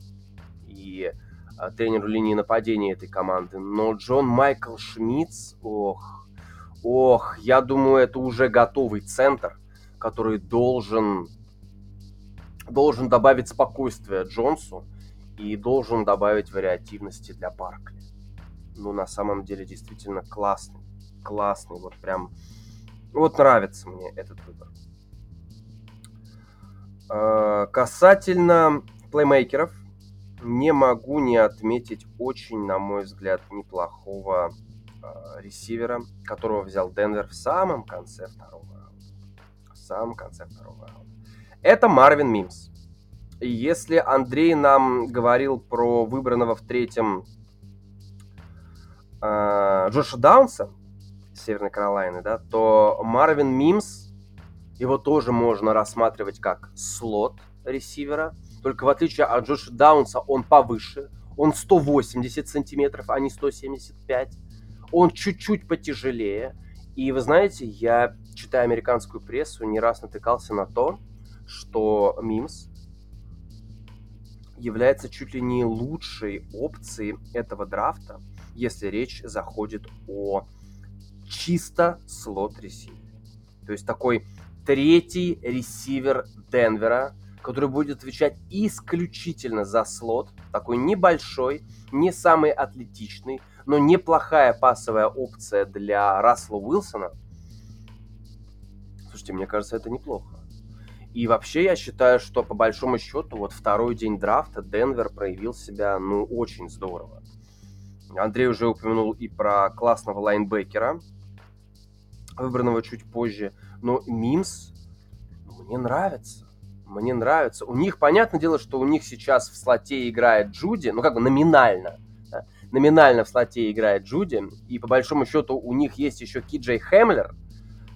и uh, тренеру линии нападения этой команды, но Джон Майкл Шмидц, ох, ох, я думаю, это уже готовый центр, который должен, должен добавить спокойствия Джонсу и должен добавить вариативности для Баркли. Ну, на самом деле, действительно классный. Классный, вот прям... Вот нравится мне этот выбор. А, касательно плеймейкеров, не могу не отметить очень, на мой взгляд, неплохого э, ресивера, которого взял Денвер в самом конце второго самом конце второго раунда. Это Марвин Мимс. Если Андрей нам говорил про выбранного в третьем э, Джоша Даунса Северной Каролайны, да, то Марвин Мимс, его тоже можно рассматривать как слот ресивера, только в отличие от Джоша Даунса он повыше, он 180 сантиметров, а не 175, он чуть-чуть потяжелее, и вы знаете, я, читая американскую прессу, не раз натыкался на то, что Мимс является чуть ли не лучшей опцией этого драфта, если речь заходит о чисто слот ресивере. То есть такой третий ресивер Денвера, который будет отвечать исключительно за слот, такой небольшой, не самый атлетичный, но неплохая пасовая опция для Рассела Уилсона. Слушайте, мне кажется, это неплохо. И вообще я считаю, что по большому счету вот второй день драфта Денвер проявил себя, ну, очень здорово. Андрей уже упомянул и про классного лайнбекера, выбранного чуть позже. Но Мимс мне нравится. Мне нравится. У них, понятное дело, что у них сейчас в слоте играет Джуди, ну как бы номинально. Да? Номинально в слоте играет Джуди. И по большому счету у них есть еще Киджей Хэмлер,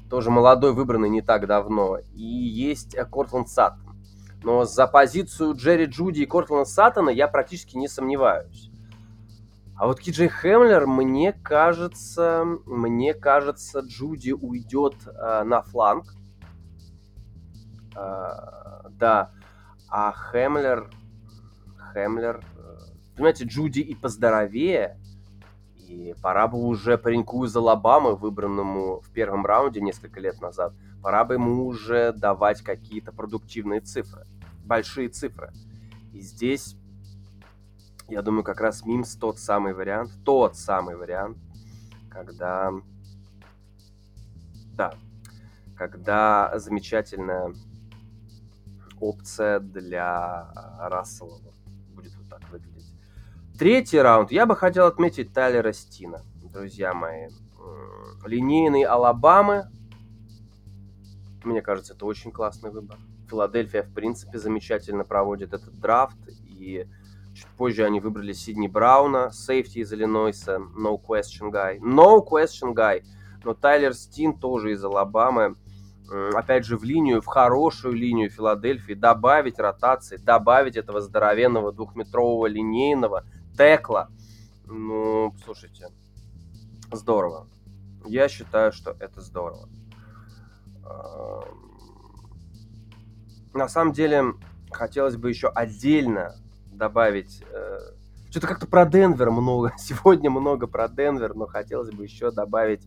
тоже молодой, выбранный не так давно. И есть Кортланд Саттон. Но за позицию Джерри Джуди и Кортланда Саттона я практически не сомневаюсь. А вот Киджей Хэмлер, мне кажется, мне кажется, Джуди уйдет э, на фланг. Э, да. А Хэмлер, Хэмлер, э, понимаете, Джуди и поздоровее, и пора бы уже пареньку из Алабамы, выбранному в первом раунде несколько лет назад, пора бы ему уже давать какие-то продуктивные цифры, большие цифры. И здесь я думаю, как раз Мимс тот самый вариант, тот самый вариант, когда, да, когда замечательная опция для Рассела будет вот так выглядеть. Третий раунд. Я бы хотел отметить Тайлера Стина, друзья мои. Линейный Алабамы. Мне кажется, это очень классный выбор. Филадельфия, в принципе, замечательно проводит этот драфт. И Чуть позже они выбрали Сидни Брауна, сейфти из Иллинойса, no question guy. No question guy. Но Тайлер Стин тоже из Алабамы. Опять же, в линию, в хорошую линию Филадельфии добавить ротации, добавить этого здоровенного двухметрового линейного текла. Ну, слушайте, здорово. Я считаю, что это здорово. На самом деле, хотелось бы еще отдельно добавить... Э, что-то как-то про Денвер много. Сегодня много про Денвер, но хотелось бы еще добавить,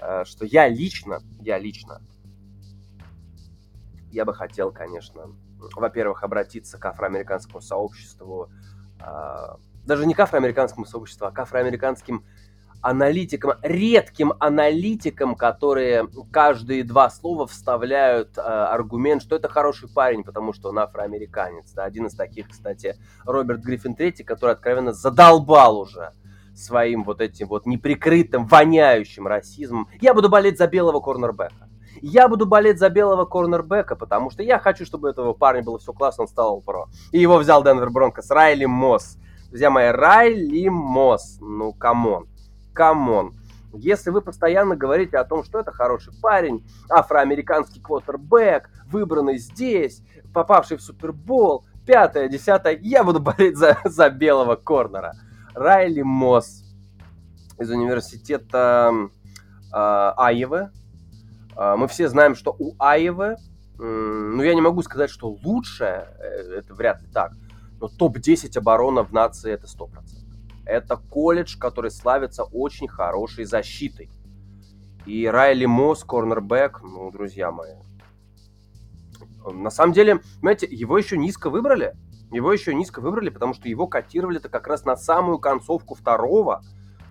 э, что я лично, я лично, я бы хотел, конечно, во-первых, обратиться к афроамериканскому сообществу, э, даже не к афроамериканскому сообществу, а к афроамериканским аналитикам, редким аналитикам, которые каждые два слова вставляют э, аргумент, что это хороший парень, потому что он афроамериканец. Да? Один из таких, кстати, Роберт Гриффин III, который откровенно задолбал уже своим вот этим вот неприкрытым, воняющим расизмом. Я буду болеть за белого корнербека. Я буду болеть за белого корнербека, потому что я хочу, чтобы этого парня было все классно, он стал про. И его взял Денвер Бронкос, Райли Мосс. Друзья мои, Райли Мосс, ну come on, come on. Если вы постоянно говорите о том, что это хороший парень, афроамериканский квотербек, выбранный здесь, попавший в Супербол, пятое, десятое, я буду болеть за, за белого корнера. Райли Мосс из университета э, Айевы. Э, мы все знаем, что у Айевы, э, ну я не могу сказать, что лучше, э, это вряд ли так, но топ-10 оборона в нации это 100%. Это колледж, который славится очень хорошей защитой. И Райли Мосс, корнербэк, ну, друзья мои. На самом деле, понимаете, его еще низко выбрали. Его еще низко выбрали, потому что его котировали-то как раз на самую концовку второго.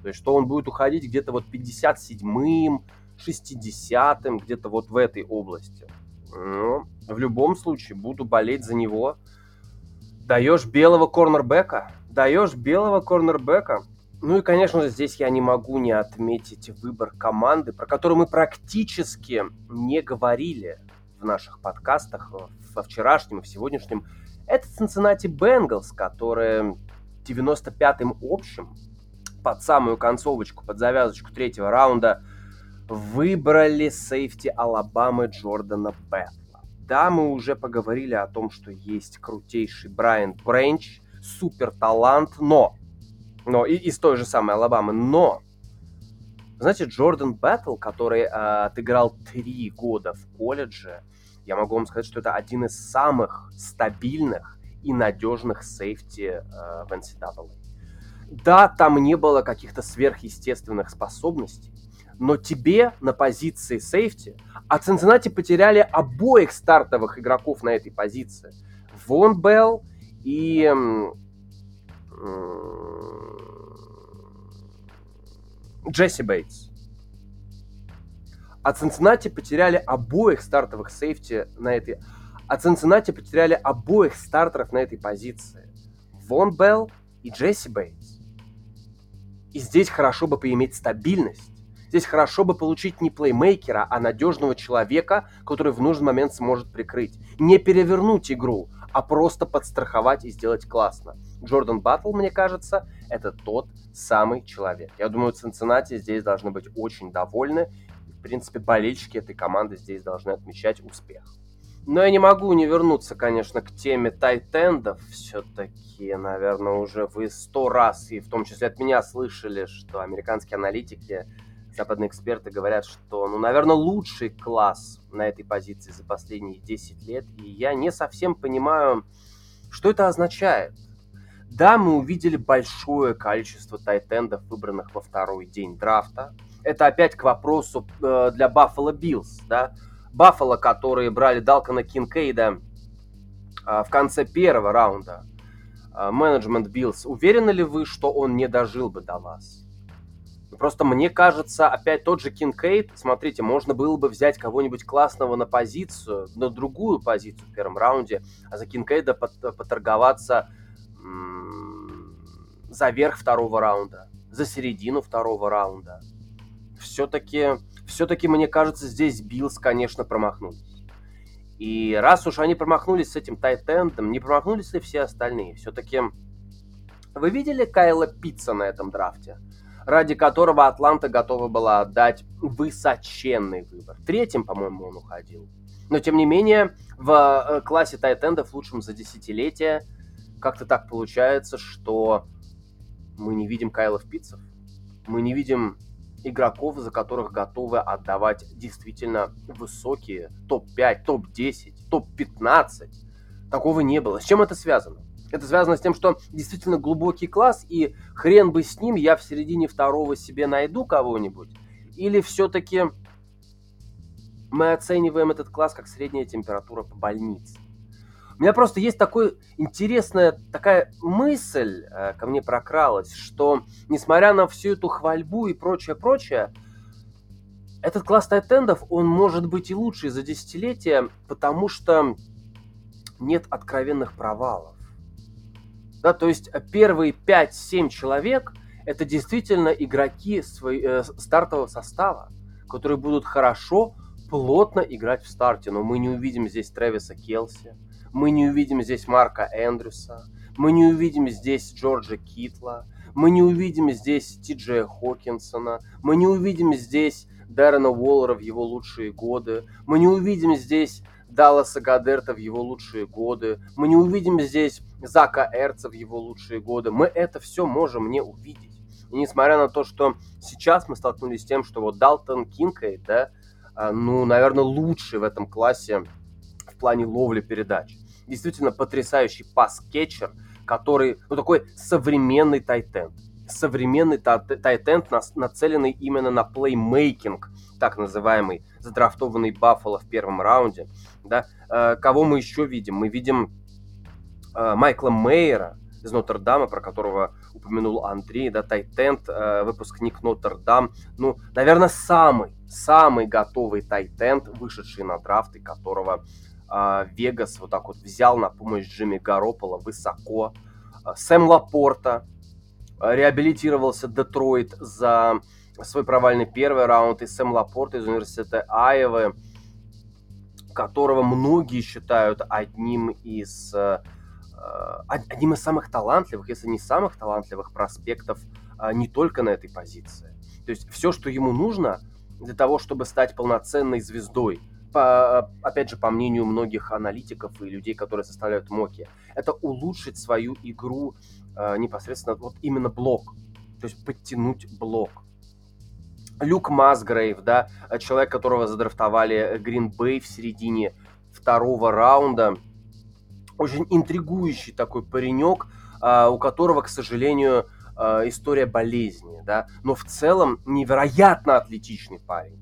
То есть, что он будет уходить где-то вот 57-м, 60-м, где-то вот в этой области. Но в любом случае, буду болеть за него. Даешь белого корнербека, даешь белого корнербека. Ну и, конечно же, здесь я не могу не отметить выбор команды, про которую мы практически не говорили в наших подкастах во вчерашнем и в сегодняшнем. Это Cincinnati Bengals, которые 95-м общим под самую концовочку, под завязочку третьего раунда выбрали сейфти Алабамы Джордана Бэтла. Да, мы уже поговорили о том, что есть крутейший Брайан Бренч, супер талант, но, но и из той же самой Алабамы, но, знаете, Джордан Баттл, который э, отыграл три года в колледже, я могу вам сказать, что это один из самых стабильных и надежных сейфти э, в NCAA. Да, там не было каких-то сверхъестественных способностей, но тебе на позиции сейфти, а Цинциннати потеряли обоих стартовых игроков на этой позиции – Вон Белл и Джесси Бейтс. А Цинциннати потеряли обоих стартовых сейфти на этой... А Цинциннати потеряли обоих стартеров на этой позиции. Вон Белл и Джесси Бейтс. И здесь хорошо бы поиметь стабильность. Здесь хорошо бы получить не плеймейкера, а надежного человека, который в нужный момент сможет прикрыть. Не перевернуть игру, а просто подстраховать и сделать классно. Джордан Баттл, мне кажется, это тот самый человек. Я думаю, Цинциннати здесь должны быть очень довольны. В принципе, болельщики этой команды здесь должны отмечать успех. Но я не могу не вернуться, конечно, к теме тайтендов. Все-таки, наверное, уже вы сто раз, и в том числе от меня, слышали, что американские аналитики, западные эксперты говорят, что, ну, наверное, лучший класс на этой позиции за последние 10 лет. И я не совсем понимаю, что это означает. Да, мы увидели большое количество тайтендов, выбранных во второй день драфта. Это опять к вопросу э, для Buffalo Bills, да. Баффало, которые брали Далтона Кинкейда э, в конце первого раунда. Менеджмент э, Биллс. Уверены ли вы, что он не дожил бы до вас? Просто мне кажется, опять тот же Кинкейд, смотрите, можно было бы взять кого-нибудь классного на позицию, на другую позицию в первом раунде, а за Кинкейда поторговаться за верх второго раунда, за середину второго раунда. Все-таки, все-таки, мне кажется, здесь Биллс, конечно, промахнулись. И раз уж они промахнулись с этим тайтендом, не промахнулись ли все остальные? Все-таки вы видели Кайла Питца на этом драфте? Ради которого Атланта готова была отдать высоченный выбор. Третьим, по-моему, он уходил. Но, тем не менее, в э, классе тайтендов, лучшем за десятилетие, как-то так получается, что мы не видим Кайлов Питцев. Мы не видим игроков, за которых готовы отдавать действительно высокие топ-5, топ-10, топ-15. Такого не было. С чем это связано? Это связано с тем, что действительно глубокий класс, и хрен бы с ним, я в середине второго себе найду кого-нибудь. Или все-таки мы оцениваем этот класс как средняя температура по больнице. У меня просто есть такой интересная такая мысль э, ко мне прокралась, что несмотря на всю эту хвальбу и прочее, прочее, этот класс тайтендов, он может быть и лучший за десятилетия, потому что нет откровенных провалов. Да, то есть первые 5-7 человек это действительно игроки свои, э, стартового состава, которые будут хорошо, плотно играть в старте. Но мы не увидим здесь Трэвиса Келси, мы не увидим здесь Марка Эндрюса, мы не увидим здесь Джорджа Китла, мы не увидим здесь Ти Хокинсона, мы не увидим здесь Дэрона Уоллера в его лучшие годы, мы не увидим здесь Далласа Гадерта в его лучшие годы, мы не увидим здесь Зака Эрца в его лучшие годы. Мы это все можем не увидеть. И несмотря на то, что сейчас мы столкнулись с тем, что вот Далтон Кинкейд, да, а, ну, наверное, лучший в этом классе в плане ловли передач. Действительно потрясающий пас-кетчер, который, ну, такой современный тайтенд. Современный тайтенд, нацеленный именно на плеймейкинг, так называемый, задрафтованный Баффало в первом раунде. Да? Э, кого мы еще видим? Мы видим Майкла Мейера из Нотр-Дама, про которого упомянул Андрей, да, Тайтенд, э, выпускник Нотр-Дам. Ну, наверное, самый, самый готовый Тайтенд, вышедший на драфт, и которого Вегас вот так вот взял на помощь Джимми Гаропола высоко. Сэм Лапорта, реабилитировался Детройт за свой провальный первый раунд, и Сэм Лапорт из университета Айовы, которого многие считают одним из э, одним из самых талантливых, если не самых талантливых проспектов а, не только на этой позиции. То есть все, что ему нужно для того, чтобы стать полноценной звездой, по, опять же, по мнению многих аналитиков и людей, которые составляют моки, это улучшить свою игру э, непосредственно вот именно блок, то есть подтянуть блок. Люк Масгрейв, да, человек, которого задрафтовали Грин Бэй в середине второго раунда. Очень интригующий такой паренек, а, у которого, к сожалению, а, история болезни, да, но в целом невероятно атлетичный парень.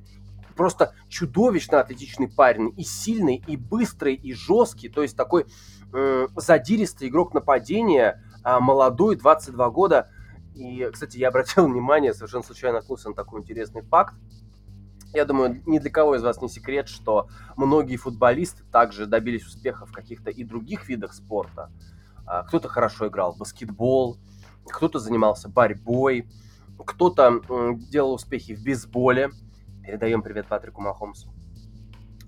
просто чудовищно атлетичный парень, и сильный, и быстрый, и жесткий, то есть такой задиристый игрок нападения, э, молодой, 22 года. И, кстати, я обратил внимание, совершенно случайно наткнулся на такой интересный факт. Я думаю, ни для кого из вас не секрет, что многие футболисты также добились успеха в каких-то и других видах спорта. А, кто-то хорошо играл в баскетбол, кто-то занимался борьбой, кто-то делал успехи в бейсболе. Передаем привет Патрику Махомсу.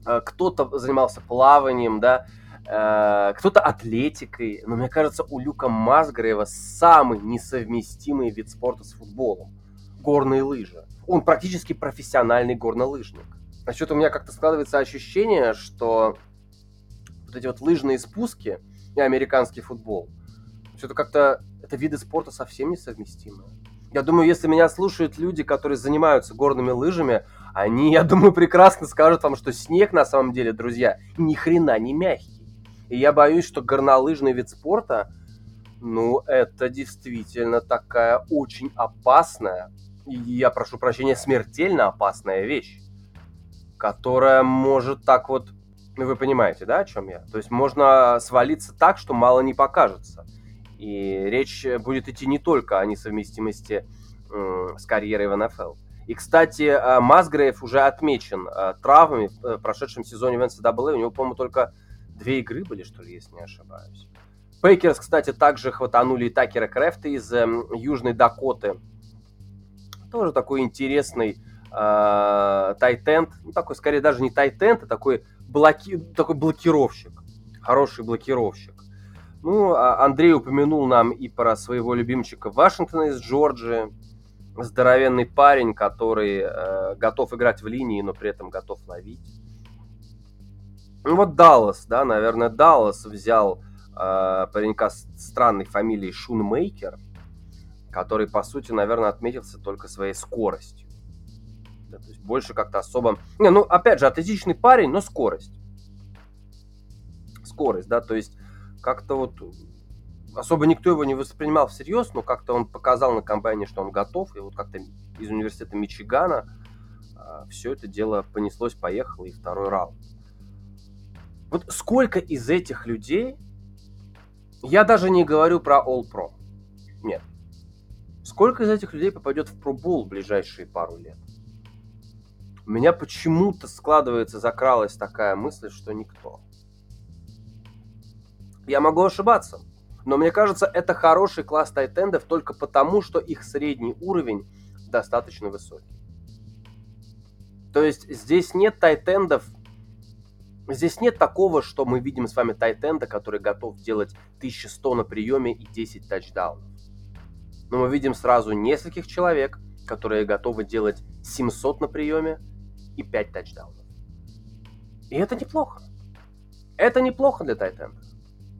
А, кто-то занимался плаванием, да, а, кто-то атлетикой. Но мне кажется, у Люка Масгреева самый несовместимый вид спорта с футболом. Горные лыжи. Он практически профессиональный горнолыжник. А что-то у меня как-то складывается ощущение, что вот эти вот лыжные спуски и американский футбол, что-то как-то это виды спорта совсем несовместимые. Я думаю, если меня слушают люди, которые занимаются горными лыжами, они, я думаю, прекрасно скажут вам, что снег на самом деле, друзья, ни хрена не мягкий. И я боюсь, что горнолыжный вид спорта, ну, это действительно такая очень опасная, я прошу прощения, смертельно опасная вещь, которая может так вот, ну вы понимаете, да, о чем я? То есть можно свалиться так, что мало не покажется. И речь будет идти не только о несовместимости э, с карьерой в НФЛ. И, кстати, э, Масгрейв уже отмечен э, травмами в прошедшем сезоне в NCAA. У него, по-моему, только две игры были, что ли, если не ошибаюсь. Пейкерс, кстати, также хватанули и Такера Крефта из э, Южной Дакоты. Тоже такой интересный э, тайтенд. Ну, такой, скорее, даже не тайтенд, а такой, блоки... такой блокировщик. Хороший блокировщик. Ну, а Андрей упомянул нам и про своего любимчика Вашингтона из Джорджии. Здоровенный парень, который э, готов играть в линии, но при этом готов ловить. Ну вот Даллас, да, наверное, Даллас взял э, паренька с странной фамилией Шунмейкер, который, по сути, наверное, отметился только своей скоростью. Да, то есть больше как-то особо... Не, ну, опять же, атлетичный парень, но скорость. Скорость, да, то есть как-то вот особо никто его не воспринимал всерьез, но как-то он показал на компании, что он готов, и вот как-то из университета Мичигана а, все это дело понеслось, поехало, и второй раунд. Вот сколько из этих людей, я даже не говорю про All Pro, нет, сколько из этих людей попадет в Bowl в ближайшие пару лет? У меня почему-то складывается, закралась такая мысль, что никто. Я могу ошибаться, но мне кажется, это хороший класс тайтендов только потому, что их средний уровень достаточно высокий. То есть здесь нет тайтендов, здесь нет такого, что мы видим с вами тайтенда, который готов делать 1100 на приеме и 10 тачдаунов. Но мы видим сразу нескольких человек, которые готовы делать 700 на приеме и 5 тачдаунов. И это неплохо. Это неплохо для тайтенда.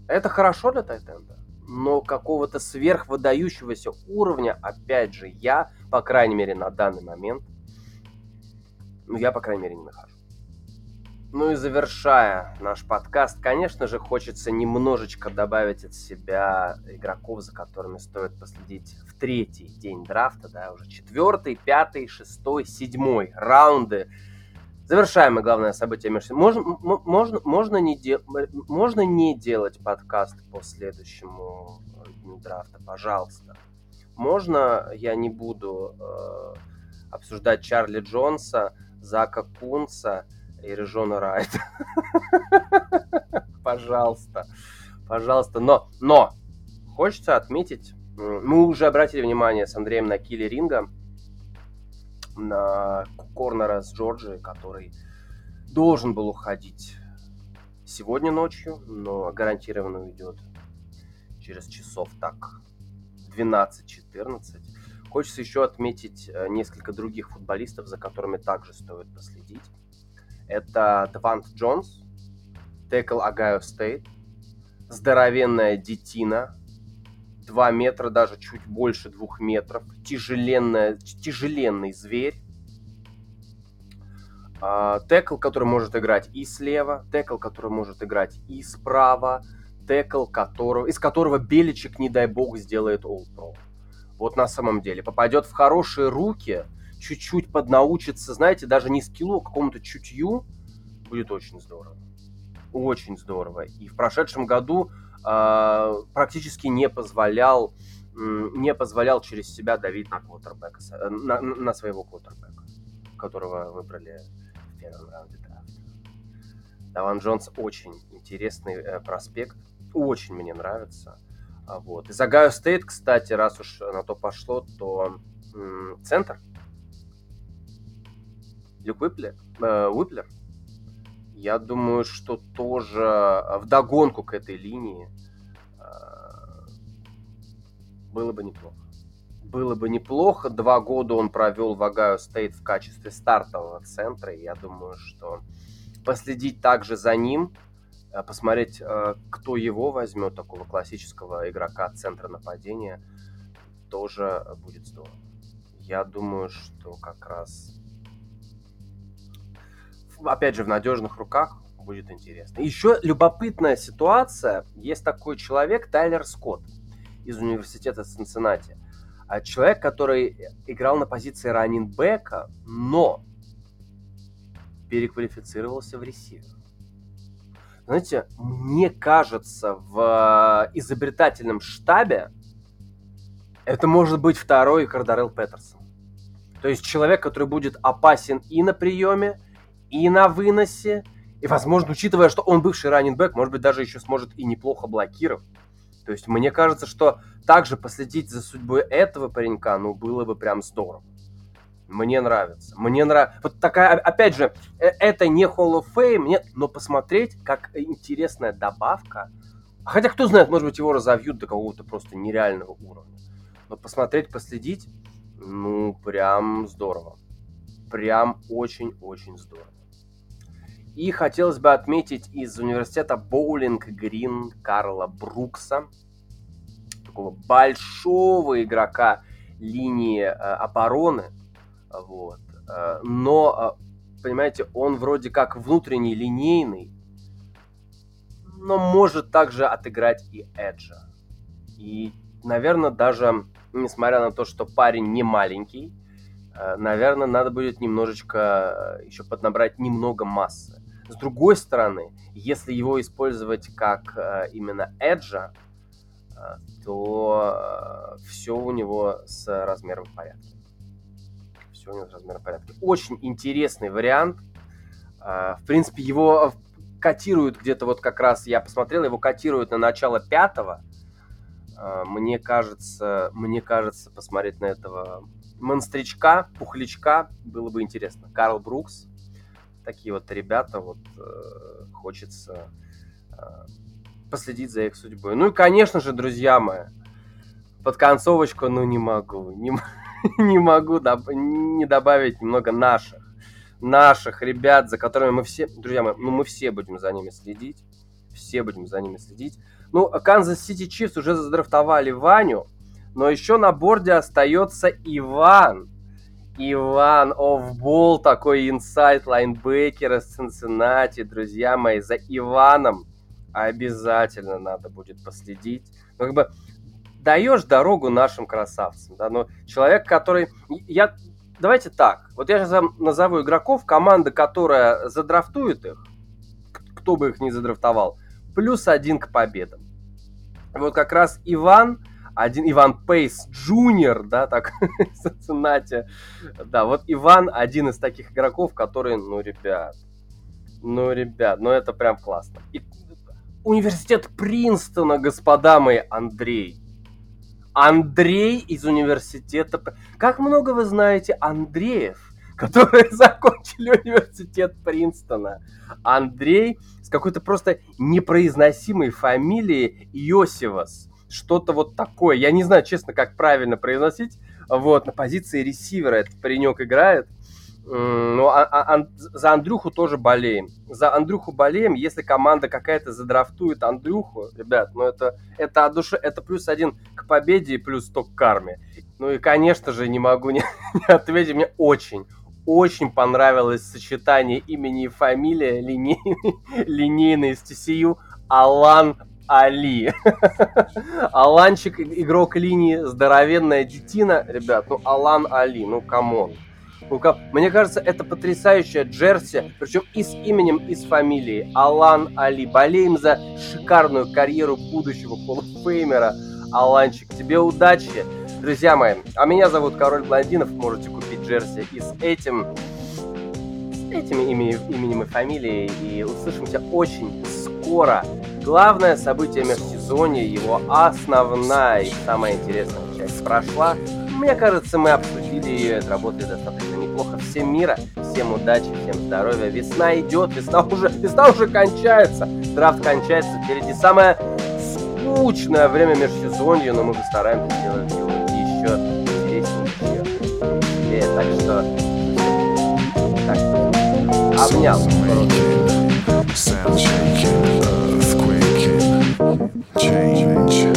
Это хорошо для тайтенда, но какого-то сверхвыдающегося уровня, опять же, я, по крайней мере, на данный момент, ну, я, по крайней мере, не нахожу. Ну и завершая наш подкаст, конечно же, хочется немножечко добавить от себя игроков, за которыми стоит последить в третий день драфта, да, уже четвертый, пятый, шестой, седьмой раунды. Завершаемое главное событие можно, можно, можно, не де... можно не делать подкаст по следующему дню драфта, пожалуйста. Можно? Я не буду э, обсуждать Чарли Джонса, Зака Кунца и Режона Райта. Пожалуйста. Пожалуйста. Но, но, хочется отметить, мы уже обратили внимание с Андреем на Килли Ринга, на корнера с Джорджи, который должен был уходить сегодня ночью, но гарантированно уйдет через часов так 12-14. Хочется еще отметить э, несколько других футболистов, за которыми также стоит последить. Это Даван Джонс, текл Огайо Стейт, здоровенная детина, 2 метра, даже чуть больше 2 метров. Тяжеленная, тяжеленный зверь. А, текл, который может играть и слева, текл, который может играть и справа, текл, которого, из которого Беличек, не дай бог, сделает All Pro. Вот на самом деле. Попадет в хорошие руки, чуть-чуть поднаучится, знаете, даже не скиллу, а какому-то чутью, будет очень здорово. Очень здорово. И в прошедшем году э, практически не позволял не позволял через себя давить на квотербека, на, на своего квотербека, которого выбрали в первом раунде. Даван Джонс очень интересный э, prospect, очень мне нравится. А вот. И из Огайо Стейт, кстати, раз уж на то пошло, то м- центр. Люк Уиплер, э, Уиплер. Я думаю, что тоже в догонку к этой линии э, было бы неплохо. Было бы неплохо. Два года он провел в Огайо Стейт в качестве стартового центра. И я думаю, что последить также за ним, э, посмотреть, э, кто его возьмет, такого классического игрока центра нападения, тоже будет здорово. Я думаю, что как раз, опять же, в надежных руках будет интересно. Еще любопытная ситуация. Есть такой человек, Тайлер Скотт из университета Цинциннати. А человек, который играл на позиции раннинбека, но переквалифицировался в ресивер. Знаете, мне кажется, в изобретательном штабе это может быть второй Кардарел Петерсон. То есть человек, который будет опасен и на приеме, и на выносе, и, возможно, учитывая, что он бывший раннинбэк, может быть, даже еще сможет и неплохо блокировать. То есть мне кажется, что также последить за судьбой этого паренька, ну, было бы прям здорово. Мне нравится. Мне нравится. Вот такая, опять же, э, это не Hall of Fame, нет, но посмотреть, как интересная добавка. Хотя, кто знает, может быть, его разовьют до какого-то просто нереального уровня. Но посмотреть, последить, ну, прям здорово. Прям очень-очень здорово. И хотелось бы отметить из университета Боулинг Грин Карла Брукса, такого большого игрока линии э, обороны, вот. Э, но, э, понимаете, он вроде как внутренний, линейный, но может также отыграть и Эджа. И, наверное, даже несмотря на то, что парень не маленький, э, наверное, надо будет немножечко еще поднабрать немного массы. С другой стороны, если его использовать как именно Эджа, то все у него с размером в порядке все у него с размером порядка. Очень интересный вариант. А, в принципе, его котируют где-то вот как раз, я посмотрел, его котируют на начало пятого. А, мне кажется, мне кажется, посмотреть на этого монстричка, пухлячка было бы интересно. Карл Брукс, такие вот ребята, вот э, хочется э, последить за их судьбой. Ну и, конечно же, друзья мои, под концовочку, ну не могу, не, не могу доб- не добавить немного наших. Наших ребят, за которыми мы все, друзья мои, ну мы все будем за ними следить. Все будем за ними следить. Ну, Канзас Сити Чифс уже задрафтовали Ваню, но еще на борде остается Иван. Иван Офбол, такой инсайт лайнбекер из Цинциннати. Друзья мои, за Иваном обязательно надо будет последить. Ну, как бы даешь дорогу нашим красавцам. Да? Но человек, который... Я... Давайте так. Вот я сейчас назову игроков, команда, которая задрафтует их, кто бы их не задрафтовал, плюс один к победам. Вот как раз Иван, один Иван Пейс Джуниор, да, так, Цинциннати. Да, вот Иван один из таких игроков, которые, ну, ребят, ну, ребят, ну, это прям классно. И университет Принстона, господа мои, Андрей. Андрей из университета... Как много вы знаете Андреев, которые закончили университет Принстона? Андрей с какой-то просто непроизносимой фамилией Йосивас. Что-то вот такое. Я не знаю, честно, как правильно произносить. Вот, на позиции ресивера этот паренек играет. Ну, а, а, а, за Андрюху тоже болеем. За Андрюху болеем, если команда какая-то задрафтует Андрюху, ребят, ну это, это от души, это плюс один к победе и плюс сто к карме. Ну и, конечно же, не могу не, не ответить, мне очень, очень понравилось сочетание имени и фамилии линейный, линейный с TCU Алан Али. Аланчик, игрок линии, здоровенная детина. Ребят, ну Алан Али, ну come on. рукав. Мне кажется, это потрясающая джерси, причем и с именем, и с фамилией. Алан Али. Болеем за шикарную карьеру будущего Hall of Famer а. Аланчик, тебе удачи. Друзья мои, а меня зовут Король Блондинов. Можете купить джерси и с этим с этим именем, именем и фамилией. И услышимся очень скоро. Главное событие межсезонья, его основная и самая интересная часть прошла. Мне кажется, мы обсудили ее, отработали достаточно неплохо. Всем мира, всем удачи, всем здоровья. Весна идет, весна уже, весна уже кончается. Драфт кончается, впереди самое скучное время межсезонья, но мы постараемся сделать его еще интереснее, веселее. Так что, так что, обнял. Sound shaking, change.